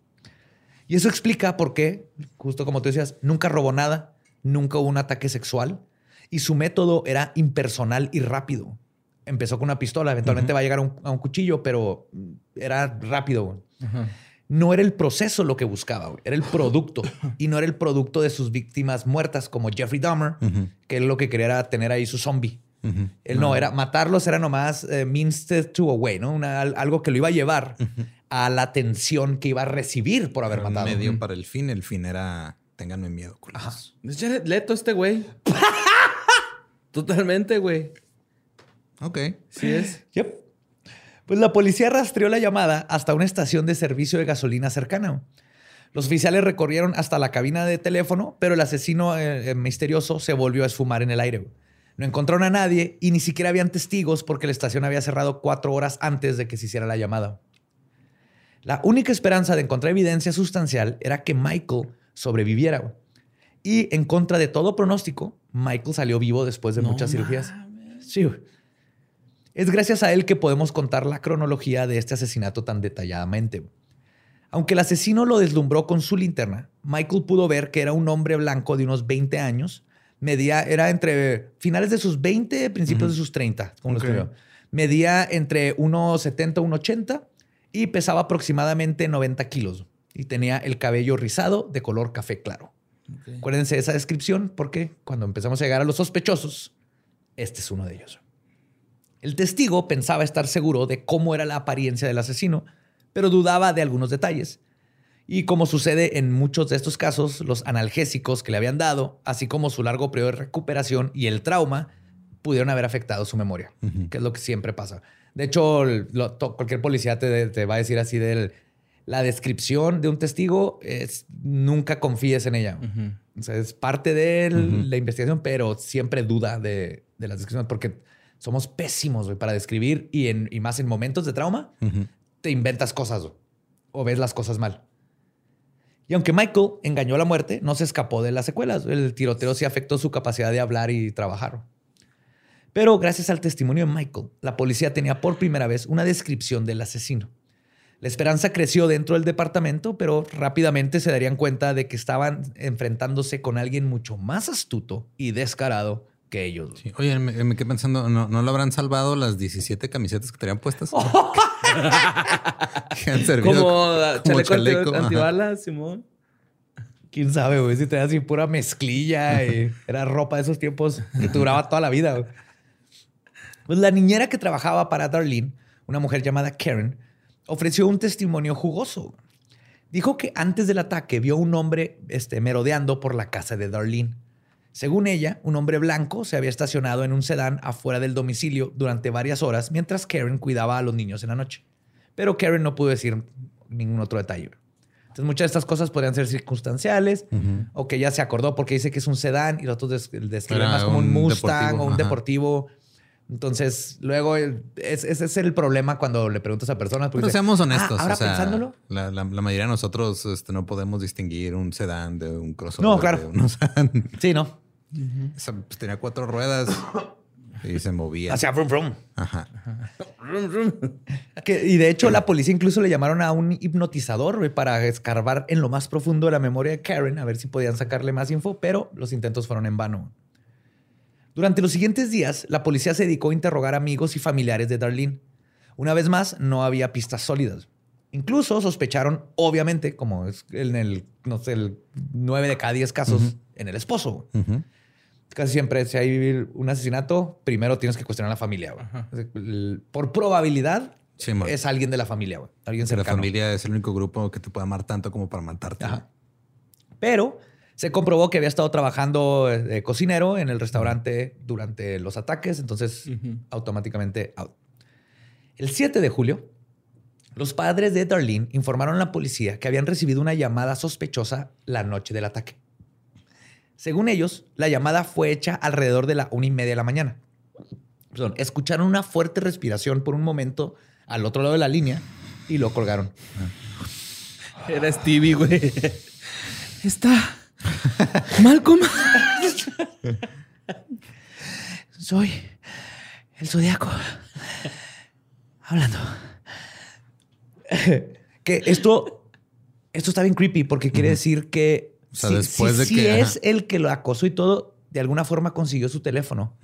Y eso explica por qué, justo como tú decías, nunca robó nada, nunca hubo un ataque sexual y su método era impersonal y rápido. Empezó con una pistola, eventualmente va a llegar a un, a un cuchillo, pero era rápido. güey no era el proceso lo que buscaba, güey, era el producto. y no era el producto de sus víctimas muertas como Jeffrey Dahmer, que él lo que quería era tener ahí su zombie. Él no, era matarlos, era nomás eh, means to a way, ¿no? Una- al- algo que lo iba a llevar a la atención que iba a recibir por haber Era matado. medio para el fin. El fin era ténganme miedo, culeros. Es Jared Leto este güey. Totalmente, güey. Ok. Sí es. Yep. Pues la policía rastreó la llamada hasta una estación de servicio de gasolina cercana. Los oficiales recorrieron hasta la cabina de teléfono, pero el asesino eh, eh, misterioso se volvió a esfumar en el aire. No encontraron a nadie y ni siquiera habían testigos porque la estación había cerrado cuatro horas antes de que se hiciera la llamada. La única esperanza de encontrar evidencia sustancial era que Michael sobreviviera. Y en contra de todo pronóstico, Michael salió vivo después de muchas cirugías. Sí. Es gracias a él que podemos contar la cronología de este asesinato tan detalladamente. Aunque el asesino lo deslumbró con su linterna, Michael pudo ver que era un hombre blanco de unos 20 años. Medía, era entre finales de sus 20, principios de sus 30, como lo escribió. Medía entre 1,70 y 1,80 y pesaba aproximadamente 90 kilos. Y tenía el cabello rizado de color café claro. Acuérdense de esa descripción porque cuando empezamos a llegar a los sospechosos, este es uno de ellos. El testigo pensaba estar seguro de cómo era la apariencia del asesino, pero dudaba de algunos detalles. Y como sucede en muchos de estos casos, los analgésicos que le habían dado, así como su largo periodo de recuperación y el trauma, pudieron haber afectado su memoria, que es lo que siempre pasa. De hecho, lo- to- cualquier policía te, te va a decir así de la descripción de un testigo es nunca confíes en ella. O sea, es parte de la investigación, pero siempre duda de, de las descripciones porque somos pésimos güey, para describir y, en, y más en momentos de trauma, te inventas cosas güey, o ves las cosas mal. Y aunque Michael engañó a la muerte, no se escapó de las secuelas. El tiroteo sí afectó su capacidad de hablar y trabajar. Pero gracias al testimonio de Michael, la policía tenía por primera vez una descripción del asesino. La esperanza creció dentro del departamento, pero rápidamente se darían cuenta de que estaban enfrentándose con alguien mucho más astuto y descarado que ellos. Sí. Oye, me, me quedé pensando, ¿no, ¿no lo habrán salvado las 17 camisetas que tenían puestas? que han servido Como, como chaleco, chaleco, ajá. antibalas, Simón. Quién sabe, güey, si tenía así pura mezclilla y era ropa de esos tiempos que duraba toda la vida. güey. Pues la niñera que trabajaba para Darlene, una mujer llamada Karen, ofreció un testimonio jugoso. Dijo que antes del ataque vio un hombre este, merodeando por la casa de Darlene. Según ella, un hombre blanco se había estacionado en un sedán afuera del domicilio durante varias horas mientras Karen cuidaba a los niños en la noche. Pero Karen no pudo decir ningún otro detalle. Entonces, muchas de estas cosas podrían ser circunstanciales o que ella se acordó porque dice que es un sedán y los otros des- describen más como un, Mustang deportivo, o un ajá. deportivo. Entonces, luego el- es- ese es el problema cuando le preguntas a personas. Pero dice, seamos "Ah, honestos. ahora o sea, pensándolo. La, la- la mayoría de nosotros este, no podemos distinguir un sedán de un crossover. No, claro. de un- o sea, Pues, tenía cuatro ruedas. Y se movía. Hacia Vroom Vroom. Ajá. Que- y de hecho, la policía incluso le llamaron a un hipnotizador para escarbar en lo más profundo de la memoria de Karen, a ver si podían sacarle más info, pero los intentos fueron en vano. Durante los siguientes días, la policía se dedicó a interrogar amigos y familiares de Darlene. Una vez más, no había pistas sólidas. Incluso sospecharon, obviamente, como es en el, no sé, el 9 de cada 10 casos, en el esposo. Ujú. Casi siempre, si hay un asesinato, primero tienes que cuestionar a la familia. güey. Por probabilidad, Sí, es alguien de la familia, güey. Alguien la cercano. familia es el único grupo que te puede amar tanto como para matarte. Ajá. Pero se comprobó que había estado trabajando eh, de cocinero en el restaurante durante los ataques, entonces automáticamente out. El 7 de julio, los padres de Darlene informaron a la policía que habían recibido una llamada sospechosa la noche del ataque. Según ellos, la llamada fue hecha alrededor de la una y media de la mañana. Perdón, escucharon una fuerte respiración por un momento al otro lado de la línea y lo colgaron. Era Stevie, güey. Está. Malcolm. Soy el zodiaco. Hablando. que esto, esto está bien creepy porque quiere decir que O sea, si, después si- de si que- es ajá. el que lo acosó y todo, de alguna forma consiguió su teléfono.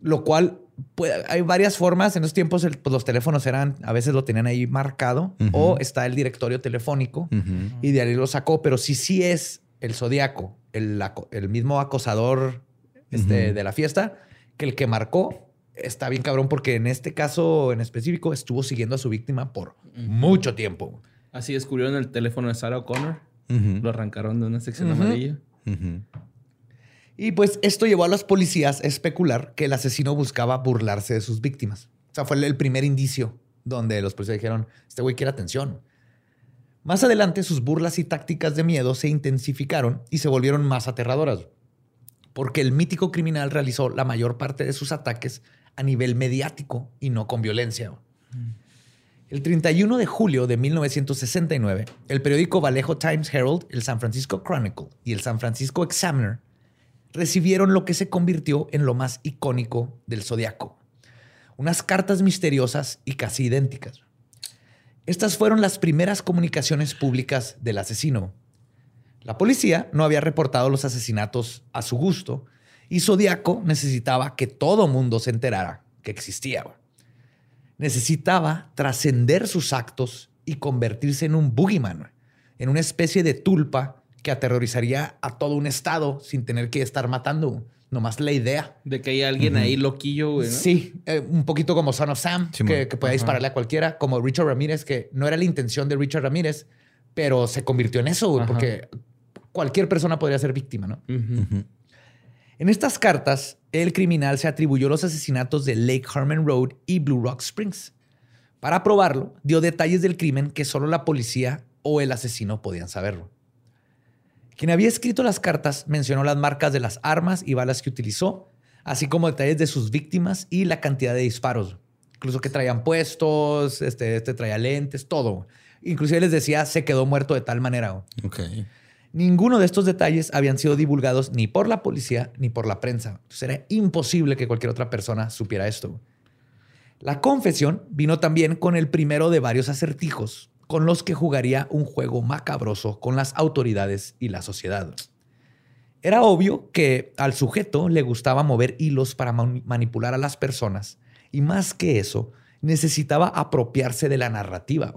Lo cual puede- hay varias formas. En esos tiempos el- pues, los teléfonos eran, a veces lo tenían ahí marcado o está el directorio telefónico y de ahí lo sacó. Pero si sí es el zodiaco, el, mismo acosador este, de la fiesta, que el que marcó está bien cabrón porque en este caso en específico estuvo siguiendo a su víctima por mucho tiempo. Así descubrieron el teléfono de Sarah O'Connor. Lo arrancaron de una sección amarilla. Y pues esto llevó a los policías a especular que el asesino buscaba burlarse de sus víctimas. O sea, fue el- primer indicio donde los policías dijeron, este güey quiere atención. Más adelante, sus burlas y tácticas de miedo se intensificaron y se volvieron más aterradoras. Porque el mítico criminal realizó la mayor parte de sus ataques a nivel mediático y no con violencia. El 31 de julio de 1969, el periódico Vallejo Times Herald, el San Francisco Chronicle y el San Francisco Examiner recibieron lo que se convirtió en lo más icónico del zodiaco. Unas cartas misteriosas y casi idénticas. Estas fueron las primeras comunicaciones públicas del asesino. La policía no había reportado los asesinatos a su gusto y Zodiaco necesitaba que todo mundo se enterara que existía. Necesitaba trascender sus actos y convertirse en un boogeyman, en una especie de tulpa que aterrorizaría a todo un estado sin tener que estar matando. Nomás la idea. De que hay alguien ahí loquillo, güey. ¿no? Sí, eh, un poquito como Son of Sam, Sí, que, que puede dispararle a cualquiera, como Richard Ramírez, que no era la intención de Richard Ramírez, pero se convirtió en eso, güey, porque cualquier persona podría ser víctima, ¿no? Ujú. En estas cartas, el criminal se atribuyó los asesinatos de Lake Herman Road y Blue Rock Springs. Para probarlo, dio detalles del crimen que solo la policía o el asesino podían saberlo. Quien había escrito las cartas mencionó las marcas de las armas y balas que utilizó, así como detalles de sus víctimas y la cantidad de disparos. Incluso que traían puestos, este, este traía lentes, todo. Inclusive les decía, se quedó muerto de tal manera. Ninguno de estos detalles habían sido divulgados ni por la policía ni por la prensa. Entonces era imposible que cualquier otra persona supiera esto. La confesión vino también con el primero de varios acertijos con los que jugaría un juego macabroso con las autoridades y la sociedad. Era obvio que al sujeto le gustaba mover hilos para man- manipular a las personas y más que eso, necesitaba apropiarse de la narrativa.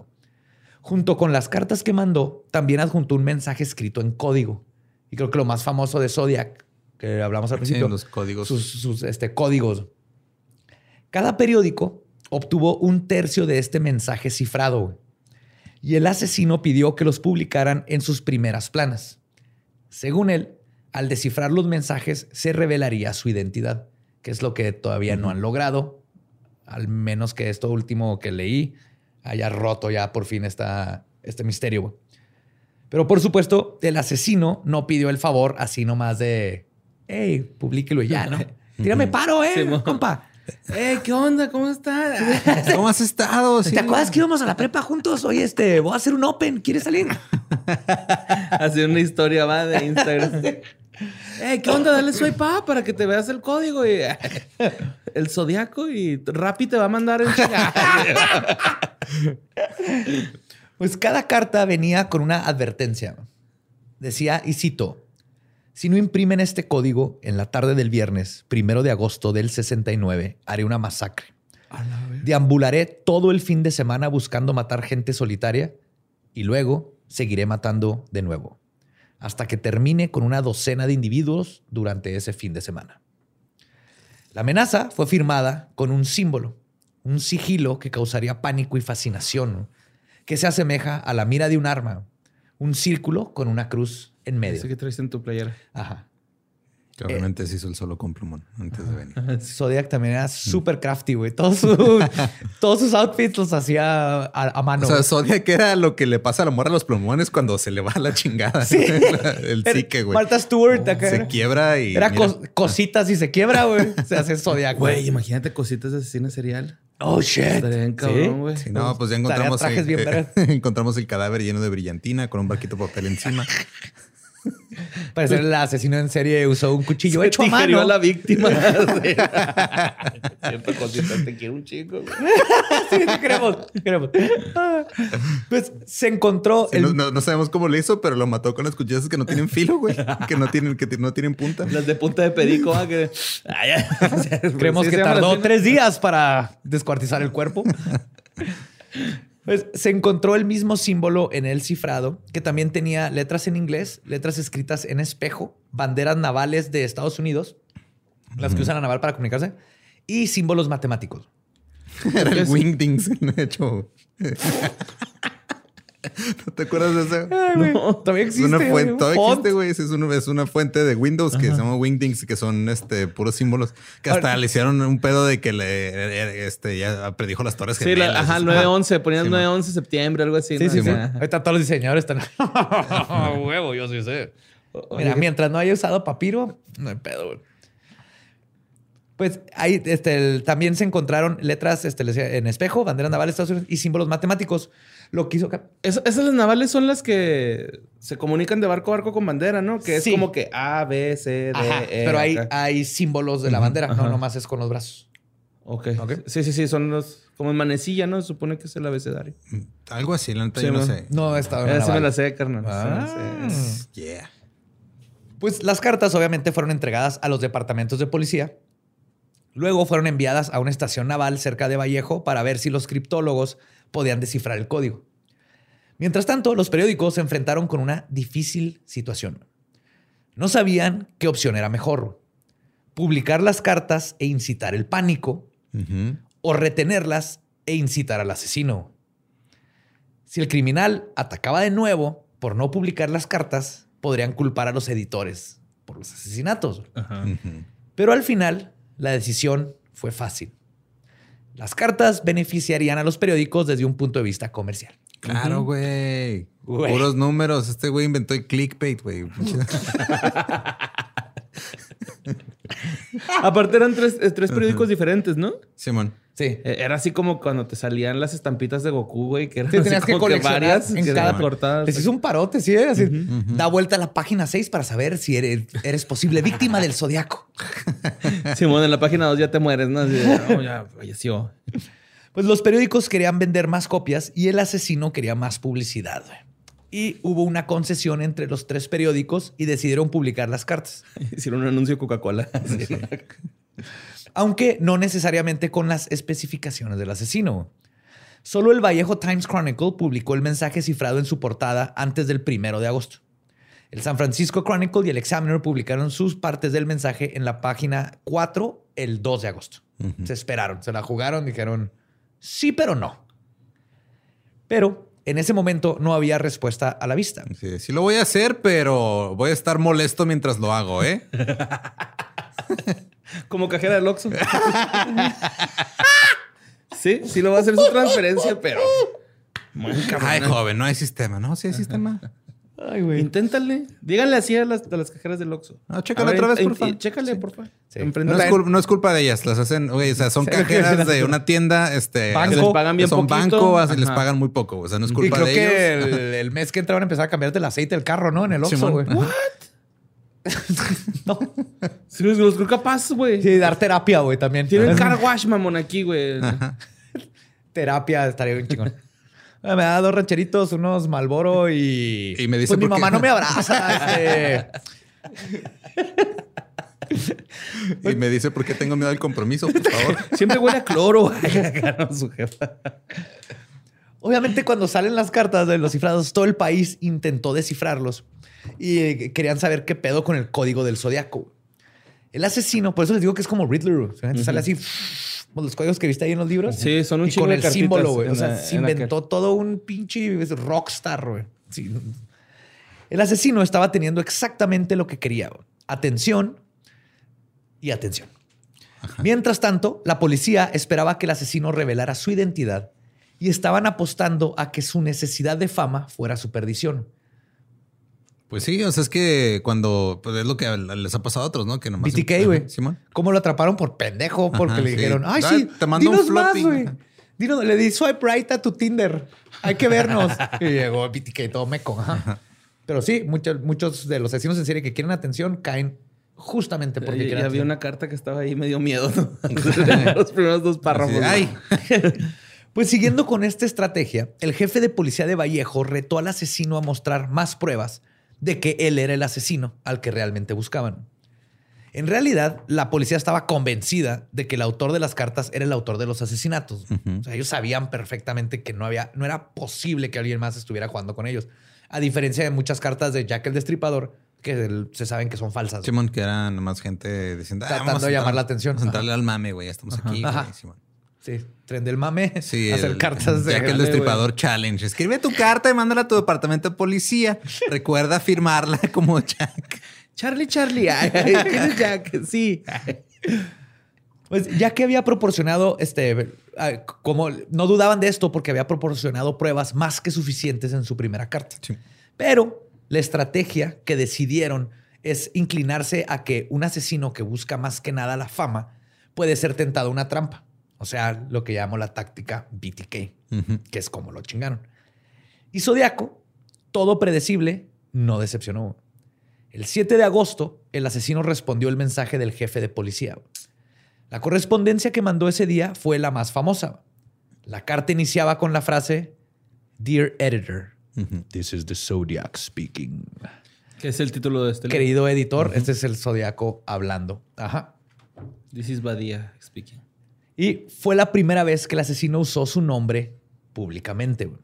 Junto con las cartas que mandó, también adjuntó un mensaje escrito en código. Y creo que lo más famoso de Zodiac, que hablamos al Sí, principio, los códigos. sus, sus, este, códigos. Cada periódico obtuvo un tercio de este mensaje cifrado y el asesino pidió que los publicaran en sus primeras planas. Según él, al descifrar los mensajes se revelaría su identidad, que es lo que todavía no han logrado, al menos que esto último que leí haya roto ya por fin esta, este misterio. Pero por supuesto, el asesino no pidió el favor así nomás de, hey, publíquelo ya, ¿no? Tírame paro, eh, Simón. compa. Eh, ¿qué onda? ¿Cómo estás? ¿Cómo has estado? Sí. ¿Te acuerdas que íbamos a la prepa juntos? Oye, este, voy a hacer un open. ¿Quieres salir? Hace una historia va de Instagram. Eh, ¿qué onda? Dale swipe up para que te veas el código y el zodiaco y Rappi te va a mandar el Pues cada carta venía con una advertencia. Decía, y cito, si no imprimen este código en la tarde del viernes, primero de agosto del 69, haré una masacre. Deambularé todo el fin de semana buscando matar gente solitaria y luego seguiré matando de nuevo, hasta que termine con una docena de individuos durante ese fin de semana. La amenaza fue firmada con un símbolo, un sigilo que causaría pánico y fascinación, que se asemeja a la mira de un arma, un círculo con una cruz en medio. Ese que traes en tu playera. Ajá. Que obviamente se hizo el solo con plumón antes de venir. Zodiac también era súper crafty, güey. Todos, sus- todos sus outfits los hacía a, a mano. O sea. Zodiac era lo que le pasa a la morra a los plumones cuando se le va la chingada. Sí. el psique, güey. Martha Stewart acá Se era, quiebra y. era cos- cositas y se quiebra, güey. Se hace Zodiac, Güey, güey. imagínate cositas de asesino serial. Oh, shit. Estaría bien cabrón, güey. Sí, no, pues ya encontramos, el, eh, encontramos el cadáver lleno de brillantina con un barquito de papel encima. Parece el asesino en serie usó un cuchillo Se hecho a mano. a la víctima. Cierto cosita, te quiero un chico. sí, sí, queremos. Pues se encontró Sí, el... no, no- no sabemos cómo le hizo, pero lo mató con las cuchillas que no tienen filo, güey. Que no tienen, que no tienen punta. Las de punta de perico. ah, que... Ah, ya. Creemos Sí, que tardó tres días para descuartizar el cuerpo. Pues se encontró el mismo símbolo en el cifrado, que también tenía letras en inglés, letras escritas en espejo, banderas navales de Estados Unidos, las que usan la naval para comunicarse, y símbolos matemáticos. Era el Wingdings, de hecho. ¿No te acuerdas de eso? No, todavía Es existe. una güey, fuente, un todavía font. existe, güey. Es, un- es una fuente de Windows que se llama Wingdings, que son este puros símbolos. Que hasta Ahora- le hicieron un pedo de que le este ya predijo las torres Sí, la- gemelas. ajá, el 9-11. Ponían Sí, 9-11 de septiembre, algo así. Sí, ¿no? sí, sí. Ajá. Ahorita todos los diseñadores están. Huevo, yo sí sé. Mira, mientras no haya usado papiro, no hay pedo, güey. Pues ahí este, el- también se encontraron letras este, en espejo, banderas navales de Estados Unidos y símbolos matemáticos. Lo ca- Es- esas navales son las que se comunican de barco a barco con bandera, ¿no? Que es Sí. como que A, B, C, D, Ajá, E. pero hay, acá. hay símbolos de la bandera, no ajá. nomás es con los brazos. Ok. Ok. Sí, sí, sí. Son los... Como en manecilla, ¿no? Se supone que es el abecedario. Algo así, la neta, Sí, yo no sé. No, estaba Esa sí me la sé, carnal. Sí me la Ah. sé. Yeah. Pues las cartas obviamente fueron entregadas a los departamentos de policía. Luego fueron enviadas a una estación naval cerca de Vallejo para ver si los criptólogos podían descifrar el código. Mientras tanto, los periódicos se enfrentaron con una difícil situación. No sabían qué opción era mejor. Publicar las cartas e incitar el pánico o retenerlas e incitar al asesino. Si el criminal atacaba de nuevo por no publicar las cartas, podrían culpar a los editores por los asesinatos. Pero al final, la decisión fue fácil. Las cartas beneficiarían a los periódicos desde un punto de vista comercial. Claro, güey. Güey. Puros números. Este güey inventó el clickbait, güey. Aparte eran tres, eh, tres periódicos diferentes, ¿no? Simón. Sí. Eh, Era así como cuando te salían las estampitas de Goku, güey, que eran Sí, así tenías que coleccionar varias en que cada eran cortadas. Les hizo un parote, sí, ¿eh? Así, Da vuelta a la página 6 para saber si eres, eres posible víctima del zodiaco. Simón, en la página 2 ya te mueres, ¿no? Así "No, ya falleció. Pues los periódicos querían vender más copias y el asesino quería más publicidad. güey. Y hubo una concesión entre los tres periódicos y decidieron publicar las cartas. Hicieron un anuncio Coca-Cola. Aunque no necesariamente con las especificaciones del asesino. Solo el Vallejo Times Chronicle publicó el mensaje cifrado en su portada antes del primero de agosto. El San Francisco Chronicle y el Examiner publicaron sus partes del mensaje en la página 4 el 2 de agosto. Se esperaron, se la jugaron, dijeron sí, pero no. Pero en ese momento no había respuesta a la vista. Sí, sí lo voy a hacer, pero voy a estar molesto mientras lo hago, ¿eh? Como cajera del Oxxo. sí, sí lo va a hacer su transferencia, pero... Muy cabrón. Ay, joven, no hay sistema. No, sí hay sistema. Ay, güey. Inténtale. Díganle así a las, a las cajeras del Oxxo. No, chécale ver, otra vez, porfa. in- Chécale, porfa. Sí. No es, cul- no es culpa de ellas, las hacen, güey, o sea, son Sí. cajeras de una tienda, este, Banco. que Les pagan bien son poquito. banco, así les pagan muy poco, o sea, no es Y culpa creo de que ellos. el, el mes que entra van a empezar a cambiarte el aceite del carro, ¿no? En el Oxxo, güey. Ajá. no. Sí, los, los creo capaz, güey. Sí, dar terapia, güey, también. Tienen car wash, mamón, aquí, güey. terapia estaría bien chingón. Me da dos rancheritos, unos Malboro y. Y me dice Pues mi qué- mamá no me abraza. este. Y me dice, ¿por qué tengo miedo al compromiso? Por favor. Siempre huele a cloro. Su jefa. Obviamente, cuando salen las cartas de los cifrados, todo el país intentó descifrarlos y eh, querían saber qué pedo con el código del zodiaco. El asesino, por eso les digo que es como Riddler. O sea, Sale así, los códigos que viste ahí en los libros. Sí, son un y chingo con de el cartitas símbolo, güey. O sea, la- se inventó todo un pinche rockstar, güey. Sí. El asesino estaba teniendo exactamente lo que quería. Atención y atención. Mientras tanto, la policía esperaba que el asesino revelara su identidad y estaban apostando a que su necesidad de fama fuera su perdición. Pues sí, o sea, es que cuando pues es lo que les ha pasado a otros, ¿no? Que nomás. BTK, güey. Simón. ¿Cómo lo atraparon por pendejo? Porque Ajá, le sí. dijeron, ay, sí, te mando un dinos más, flopping". güey. Dinos, le di swipe right a tu Tinder. Hay que vernos. y llegó BTK todo meco. ajá. Pero sí, muchos, muchos de los asesinos en serie que quieren atención caen justamente porque Ya, quieren ya vi atención. una carta que estaba ahí, me dio miedo. ¿no? Los primeros dos párrafos. Ay, Pues siguiendo con esta estrategia, el jefe de policía de Vallejo retó al asesino a mostrar más pruebas de que él era el asesino al que realmente buscaban. En realidad, la policía estaba convencida de que el autor de las cartas era el autor de los asesinatos. O sea, ellos sabían perfectamente que no había, no era posible que alguien más estuviera jugando con ellos. A diferencia de muchas cartas de Jack el Destripador, que se saben que son falsas. Simón, que era nomás gente diciendo. "Ah, Tratando vamos de llamar la atención. Vamos a entrarle al mame, güey. Ya estamos aquí, güey. Simón. Sí, tren del mame, Sí, hacer el- cartas de... Ya que el destripador challenge. Escribe tu carta y mándala a tu departamento de policía. Recuerda firmarla como Jack. Charlie, Charlie. Ay, ¿Quién es Jack? Sí. Pues ya que había proporcionado, este, ah, como no dudaban de esto porque había proporcionado pruebas más que suficientes en su primera carta. Sí. Pero la estrategia que decidieron es inclinarse a que un asesino que busca más que nada la fama puede ser tentado a una trampa. O sea, lo que llamo la táctica BTK, que es como lo chingaron. Y Zodiaco, todo predecible, no decepcionó. El 7 de agosto, el asesino respondió el mensaje del jefe de policía. La correspondencia que mandó ese día fue la más famosa. La carta iniciaba con la frase Dear Editor. This is the Zodiac speaking. ¿Qué es el título de este libro? Querido editor, este es el Zodiaco hablando. Ajá. This is Badia speaking. Y fue la primera vez que el asesino usó su nombre públicamente. güey.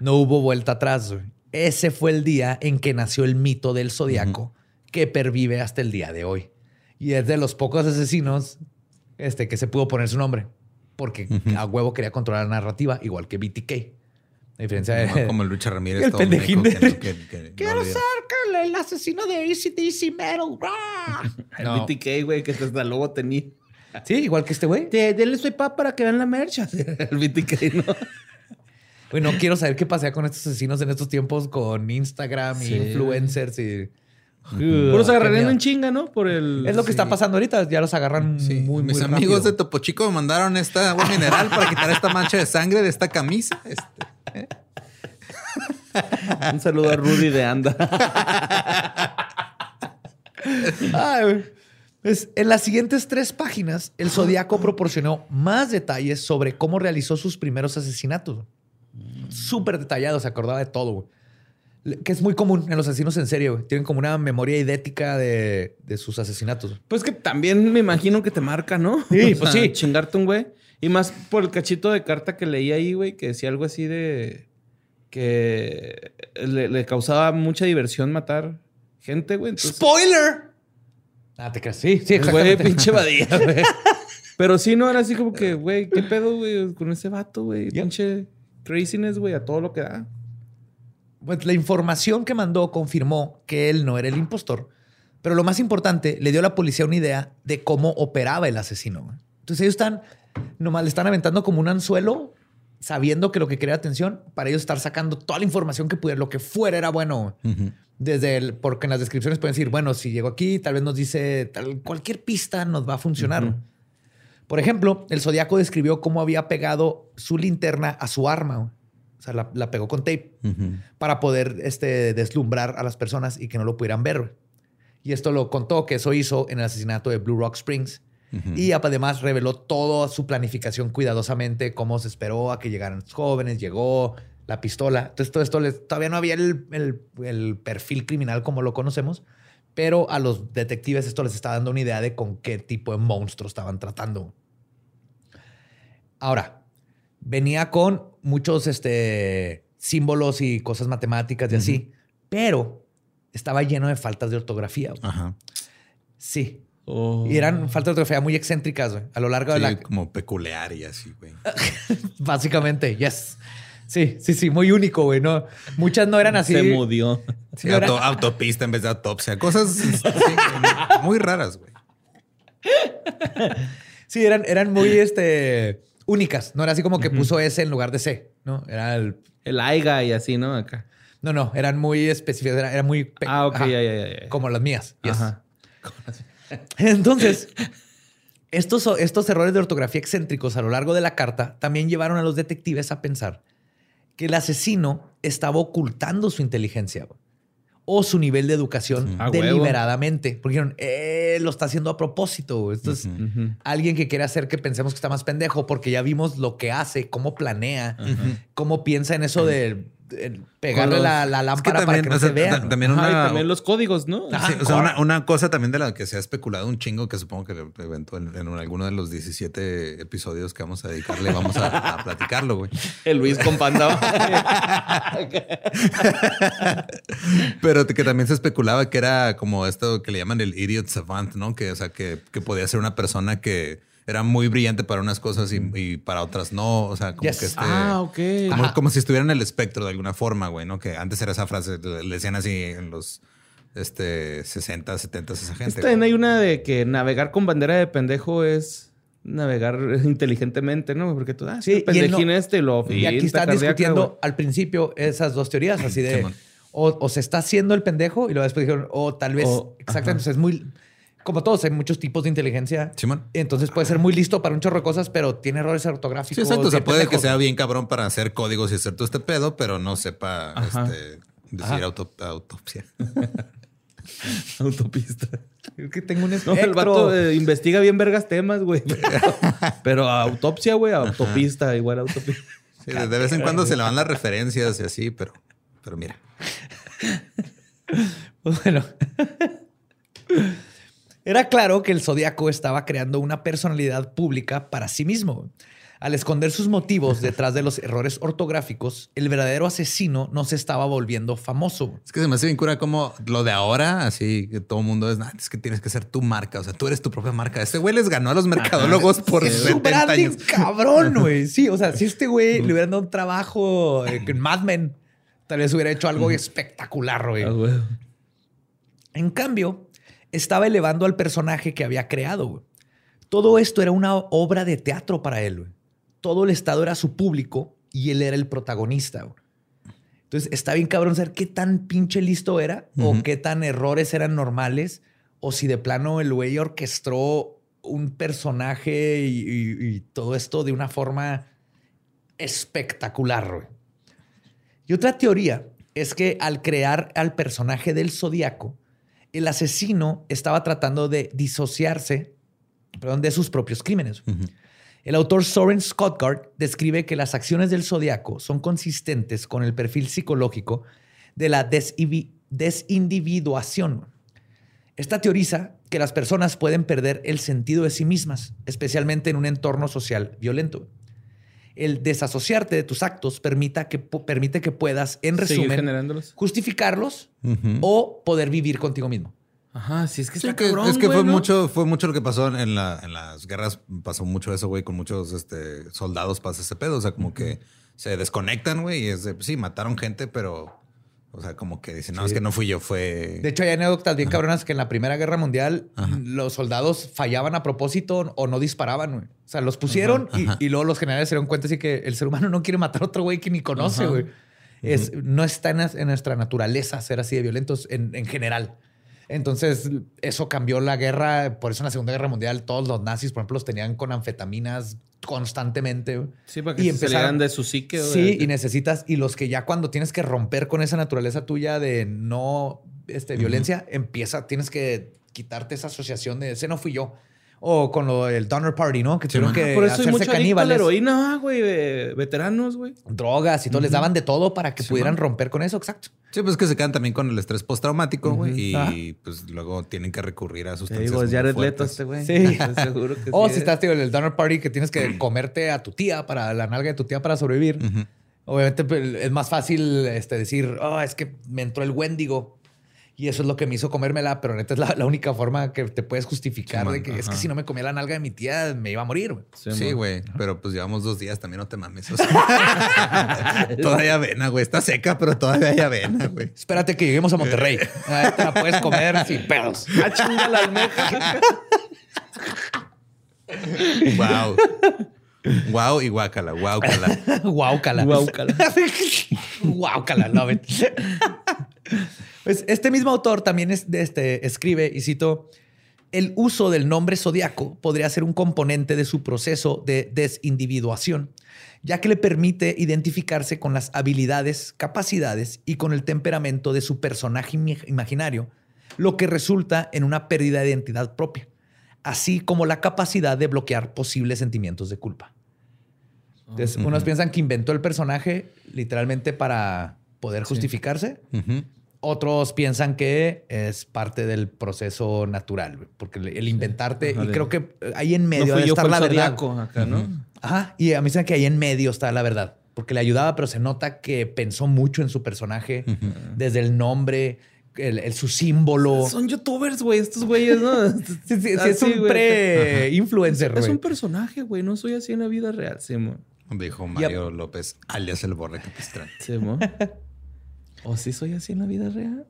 No hubo vuelta atrás. güey. Ese fue el día en que nació el mito del Zodiaco que pervive hasta el día de hoy. Y es de los pocos asesinos este, que se pudo poner su nombre. Porque a huevo quería controlar la narrativa, igual que BTK. A diferencia de... No como Lucha Ramírez. El todo pendejín de- que no- que- que no Quiero olvida. ser el asesino de ACDC Metal. ¡Rah! El No. BTK, güey, que hasta luego tenía. Sí, igual que este güey. De, denle soy pa para que vean la merch. El BTK, ¿no? Güey, no quiero saber qué pasa con estos asesinos en estos tiempos con Instagram Sí. y influencers y. Se Qué agarrarían en chinga, ¿no? Por el. Es lo que está pasando ahorita. Ya los agarran Sí, muy, mis muy amigos rápido. de Topo Chico me mandaron esta agua mineral para quitar esta mancha de sangre de esta camisa. Este, Un saludo a Rudy de Anda. Ay, güey. Pues, en las siguientes tres páginas, el Zodíaco proporcionó más detalles sobre cómo realizó sus primeros asesinatos. Súper detallado, se acordaba de todo, güey. Que es muy común en los asesinos en serio, güey. Tienen como una memoria idética de, de sus asesinatos. Pues que también me imagino que te marca, ¿no? Sí, pues sí. Chingarte un güey. Y más por el cachito de carta que leí ahí, güey, que decía algo así de que le, le causaba mucha diversión matar gente, güey. Entonces, ¡Spoiler! Ah, te creas. Sí, sí, güey, pinche badía, güey. Pero sí, no, era así como que, güey, ¿qué pedo, güey? Con ese vato, güey. Pinche craziness, güey, a todo lo que da. Pues la información que mandó confirmó que él no era el impostor, pero lo más importante, le dio a la policía una idea de cómo operaba el asesino. Entonces ellos están, nomás le están aventando como un anzuelo, sabiendo que lo que quería atención, para ellos estar sacando toda la información que pudiera, lo que fuera era bueno. Desde el, porque en las descripciones pueden decir, bueno, si llegó aquí, tal vez nos dice, tal, cualquier pista nos va a funcionar. Por ejemplo, el Zodíaco describió cómo había pegado su linterna a su arma. O sea, la, la pegó con tape para poder este, deslumbrar a las personas y que no lo pudieran ver. Y esto lo contó que eso hizo en el asesinato de Blue Rock Springs. Y además reveló toda su planificación cuidadosamente, cómo se esperó a que llegaran los jóvenes, llegó la pistola. Entonces todo esto les, todavía no había el, el perfil criminal como lo conocemos, pero a los detectives esto les está dando una idea de con qué tipo de monstruo estaban tratando. Ahora, venía con muchos este, símbolos y cosas matemáticas y así, pero estaba lleno de faltas de ortografía. Ajá. Sí. Y eran faltas de ortografía muy excéntricas güey, a lo largo de la. Como peculiar y así, güey. Básicamente, yes. Sí, sí, sí, muy único, güey. No, muchas no eran así. Se mudió. Sí, autopista en vez de autopsia. Cosas muy raras, güey. Sí, eran, eran muy este, únicas. No era así como que puso S en lugar de C, ¿no? Era el... El AIGA y así, ¿no? Acá. No, no, eran muy específicas, era, muy... Ah, ok, ya, ya, ya. Como las mías. Ajá. Entonces, estos, estos errores de ortografía excéntricos a lo largo de la carta también llevaron a los detectives a pensar que el asesino estaba ocultando su inteligencia o su nivel de educación deliberadamente. Porque dijeron, eh, lo está haciendo a propósito. Esto es alguien que quiere hacer que pensemos que está más pendejo porque ya vimos lo que hace, cómo planea, cómo piensa en eso de pegarle la, lámpara para que no se vea. También, también los códigos, ¿no? o sea, una, cosa también de la que se ha especulado un chingo, que supongo que en, en, alguno de los 17 episodios que vamos a dedicarle vamos a, platicarlo, güey. El Luis con panda. Pero que también se especulaba que era como esto que le llaman el idiot savant, ¿no? Que, o sea, que, que podía ser una persona que era muy brillante para unas cosas y, para otras no. O sea, como que este. Ah, ok. Como, si estuviera en el espectro de alguna forma, güey, ¿no? Que antes era esa frase, le decían así en los este, 60, 70 esa gente. También hay una de que navegar con bandera de pendejo es navegar inteligentemente, ¿no? Porque tú, ah, sí, pendejín este lo Y aquí están discutiendo al principio esas dos teorías, así de. o, se está haciendo el pendejo y luego después dijeron, o tal vez, exactamente, es muy como todos, hay muchos tipos de inteligencia. Entonces puede ser muy listo para un chorro de cosas, pero tiene errores ortográficos. Sí, exacto. O sea, puede que sea bien cabrón para hacer códigos y hacer todo este pedo, pero no sepa este, decir autopsia. Autopista. Es que tengo un espectro. el vato eh, investiga bien vergas temas, güey. Pero, autopsia, güey, autopista, igual autopista. de vez en cuando se le van las referencias y así, pero, pero mira. Pues bueno. Era claro que el zodiaco estaba creando una personalidad pública para sí mismo. Al esconder sus motivos detrás de los errores ortográficos, el verdadero asesino no se estaba volviendo famoso. Es que se me hace bien cura como lo de ahora, así que todo el mundo es, es que tienes que ser tu marca, o sea, tú eres tu propia marca. Este güey les ganó a los mercadólogos por sí, 70 años. cabrón, güey. Sí, o sea, si este güey le hubieran dado un trabajo en Mad Men, tal vez hubiera hecho algo espectacular, güey. Ah, en cambio, estaba elevando al personaje que había creado. Todo esto era una obra de teatro para él. Todo el estado era su público y él era el protagonista. Entonces está bien cabrón saber qué tan pinche listo era o qué tan errores eran normales o si de plano el güey orquestó un personaje y, todo esto de una forma espectacular. Y otra teoría es que al crear al personaje del zodiaco, el asesino estaba tratando de disociarse perdón, de sus propios crímenes. El autor Soren Scottgard describe que las acciones del zodiaco son consistentes con el perfil psicológico de la desindividuación. Esta teoriza que las personas pueden perder el sentido de sí mismas, especialmente en un entorno social violento. El desasociarte de tus actos permita que, permite que puedas, en resumen, justificarlos o poder vivir contigo mismo. Ajá, sí, es que, es que fue mucho, fue mucho lo que pasó en, las guerras, pasó mucho eso, güey, con muchos este, soldados pasa ese pedo. O sea, como que se desconectan, güey, y es de, sí, mataron gente, pero o sea, como que dicen, no, es que no fui yo, fue. De hecho, hay anécdotas bien cabronas que en la Primera Guerra Mundial los soldados fallaban a propósito o no disparaban, güey. O sea, los pusieron y, luego los generales se dieron cuenta así que el ser humano no quiere matar a otro güey que ni conoce, güey. Es, no está en, nuestra naturaleza ser así de violentos en, en general. Entonces, eso cambió la guerra. Por eso en la Segunda Guerra Mundial todos los nazis, por ejemplo, los tenían con anfetaminas constantemente. Sí, para que y empezaran de su psique. Sí, y necesitas, y los que ya cuando tienes que romper con esa naturaleza tuya de no este, violencia, empieza, tienes que quitarte esa asociación de ese no fui yo. O con lo del Donner Party, ¿no? Que tuvieron que Por eso hay hacerse mucho adicto a la caníbales. heroína, güey, de veteranos, güey. drogas y todo, les daban de todo para que Sí, pudieran man. romper con eso, exacto. Sí, pues que se quedan también con el estrés postraumático, güey. Y pues luego tienen que recurrir a Te sustancias. digo, es muy Jared fuertes. Leto este güey. Sí. Seguro que O sí si es. estás tío, en el Donner Party que tienes que comerte a tu tía para la nalga de tu tía para sobrevivir. Obviamente pues, es más fácil este, decir, oh, es que me entró el Wendigo y eso es lo que me hizo comérmela, pero neta es la, la única forma que te puedes justificar Sí, de que es que si no me comía la nalga de mi tía me iba a morir. güey. Sí, güey. Pero pues llevamos dos días, también no te mames. o sea. todavía avena, güey. Está seca, pero todavía hay avena, güey. Espérate que lleguemos a Monterrey. Ahí te la puedes comer sin pedos. Ah, chinga la almeja. Wow. Wow y guácala, guácala. Guáucala. Guáucala. Guáucala, love it. Pues este mismo autor también es este, escribe, y cito, el uso del nombre zodiaco podría ser un componente de su proceso de desindividuación, ya que le permite identificarse con las habilidades, capacidades y con el temperamento de su personaje imaginario, lo que resulta en una pérdida de identidad propia, así como la capacidad de bloquear posibles sentimientos de culpa. Entonces, unos piensan que inventó el personaje literalmente para poder justificarse. Otros piensan que es parte del proceso natural, porque el inventarte, Ajá, y de- creo que ahí en No medio fui debe estar la verdad. acá, ¿no? Ajá, y a mí se que ahí en medio está la verdad, porque le ayudaba, pero se nota que pensó mucho en su personaje, desde el nombre, el, el- su símbolo. Son youtubers, güey, estos güeyes, ¿no? Sí, sí, sí, es un güey. pre-influencer, Es güey. un personaje, güey. No soy así en la vida real, Simón. Dijo Mario López, alias el borre capistrán. Simón. ¿O sí soy así en la vida real?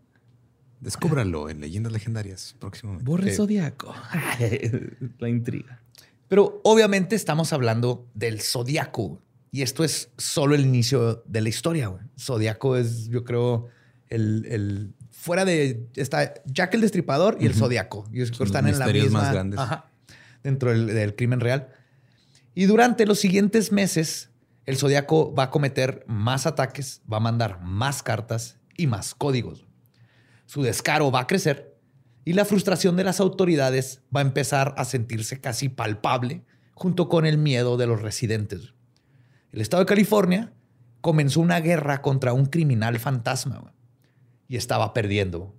Descúbralo en Leyendas Legendarias próximamente. Borre Sí. zodiaco. la intriga. Pero obviamente estamos hablando del zodiaco. güey. Y esto es solo el inicio de la historia. güey. Zodiaco es, yo creo, el, el- fuera de está Jack el Destripador y el Zodiaco. Y los están en la misma más grandes. ajá, dentro del, del crimen real. Y durante los siguientes meses, el Zodiaco va a cometer más ataques, va a mandar más cartas y más códigos. Su descaro va a crecer y la frustración de las autoridades va a empezar a sentirse casi palpable junto con el miedo de los residentes. El estado de California comenzó una guerra contra un criminal fantasma y estaba perdiendo.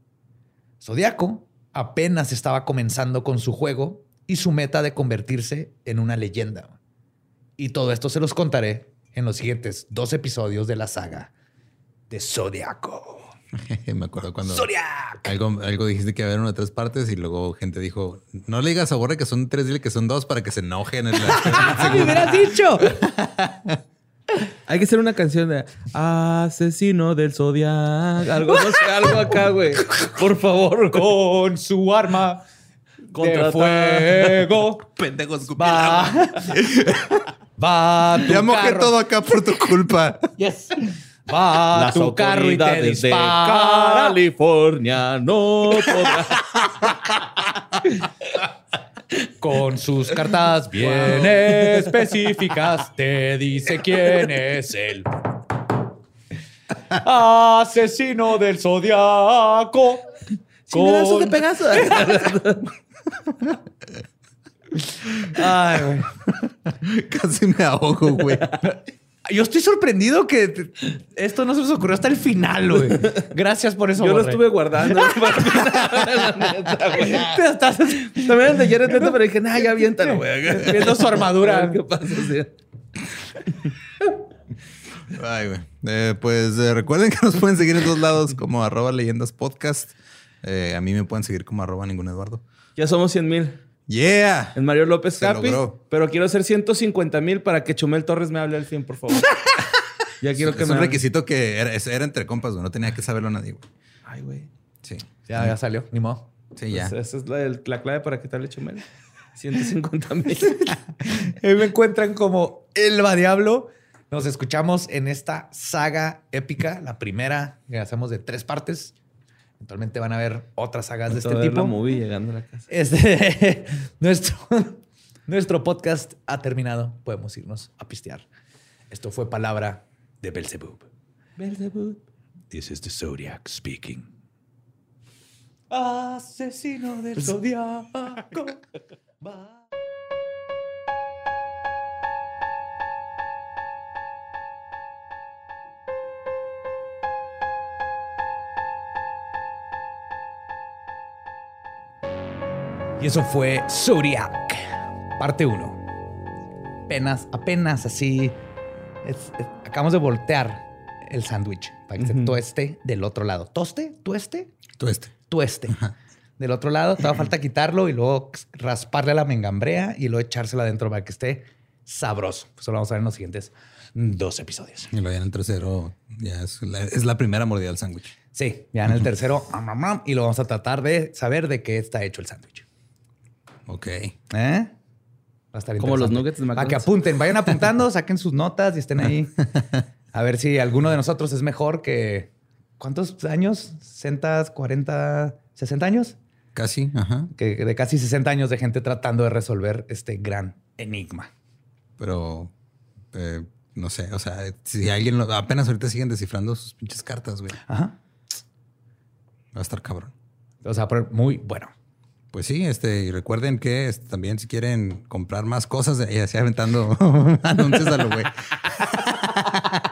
Zodiaco apenas estaba comenzando con su juego y su meta de convertirse en una leyenda. Y todo esto se los contaré en los siguientes dos episodios de la saga de Zodiaco. Me acuerdo cuando Zodiac. algo, algo dijiste que iba a haber una de tres partes y luego gente dijo, no le digas a Borre que son tres, dile que son dos para que se enojen. En la... ¡Me hubieras dicho! Hay que hacer una canción de Asesino del Zodiac. Algo, no sé, algo acá, güey. Por favor. Con su arma de Contratar. fuego Pendejos va, a tu Ya mojé carro. todo acá por tu culpa. Yes. Va a Las tu carro y te autoridades de dispara. California no podrán. Con sus cartas bien específicas te dice quién es él. Asesino del zodiaco. Con- Pegaso. Ay, güey. Casi me ahogo, güey. Yo estoy sorprendido que te- esto no se nos ocurrió hasta el final, güey. Gracias por eso. Yo lo Borre. estuve guardando. estás También el de Jared Leto, pero dije, nah, ya aviéntalo, güey. viendo su armadura. ¿Qué pasa? Sí. Ay, güey. Eh, pues eh, recuerden que nos pueden seguir en dos lados como arroba leyendas podcast. Eh, a mí me pueden seguir como arroba ningún Eduardo. Ya somos 100 mil. Yeah. En Mario López Se Capi. logró. Pero quiero hacer 150 mil para que Chumel Torres me hable al fin, por favor. ya quiero que es me un hable. requisito que era, es- era entre compas, güey. No tenía que saberlo nadie, güey. Ay, güey. Sí. Ya, ya salió, ni modo. Sí, ya. Pues esa es la, el- la clave para que te hable Chumel. 150 mil. Ahí me encuentran como El Va Diablo. Nos escuchamos en esta saga épica, la primera que hacemos de tres partes. Eventualmente van a ver otras sagas de este Toda la tipo. movie llegando a la casa. Este, nuestro, nuestro podcast ha terminado. Podemos irnos a pistear. Esto fue palabra de Belzebub. Belzebub. This is the Zodiac speaking. Asesino del zodiaco. va. Y eso fue Zodiac, parte 1. Apenas, apenas así. es- es- acabamos de voltear el sándwich para que se Ujú. tueste del otro lado. ¿Toste? ¿Tueste? Tú este. tueste. Del otro lado, te va a falta quitarlo y luego rasparle a la mengambrea y luego echársela adentro para que esté sabroso. Eso lo vamos a ver en los siguientes dos episodios. Y luego ya en el tercero ya es la, es la primera mordida del sándwich. Sí, ya en el tercero y lo vamos a tratar de saber de qué está hecho el sándwich. Ok. ¿Eh? Va a estar Como los nuggets de Para que McDonald's. apunten, vayan apuntando, saquen sus notas y estén ahí. A ver si alguno de nosotros es mejor que... ¿Cuántos años? ¿60, 40, 60 años? Casi, ajá. que de casi 60 años de gente tratando de resolver este gran enigma. Pero eh, no sé, o sea, si alguien lo- apenas ahorita siguen descifrando sus pinches cartas, güey. Ajá. Va a estar cabrón. O sea, pero muy bueno. Pues sí, este, y recuerden que este, también si quieren comprar más cosas, ya se aventando anuncios a lo güey.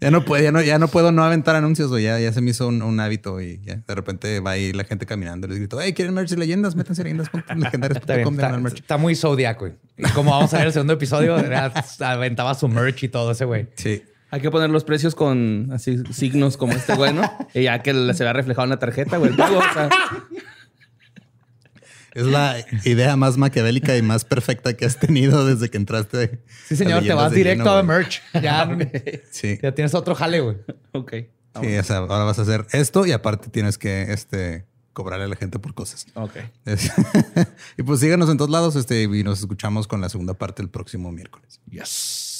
ya no puedo, ya no, ya no puedo no aventar anuncios, güey. Ya, ya se me hizo un, un hábito y ya de repente va ahí la gente caminando y les grito, hey, ¿quieren merch y leyendas? Métanse a Está, bien, leyendas.legendarios.com está, merch. está muy zodiaco. güey. Y como vamos a ver el segundo episodio, era- aventaba su merch y todo ese güey. Sí. Hay que poner los precios con así signos como este güey, ¿no? Y ya que se vea reflejado en la tarjeta, güey, el pago. O sea, Es la idea más maquiavélica y más perfecta que has tenido desde que entraste. Sí, señor, te vas directo a merch. Ya, Sí. ya tienes otro jale, güey. ok. Sí, o sea, ahora vas a hacer esto y aparte tienes que este, cobrarle a la gente por cosas. Ok. Es- y pues síganos en todos lados este, y nos escuchamos con la segunda parte el próximo miércoles. Yes.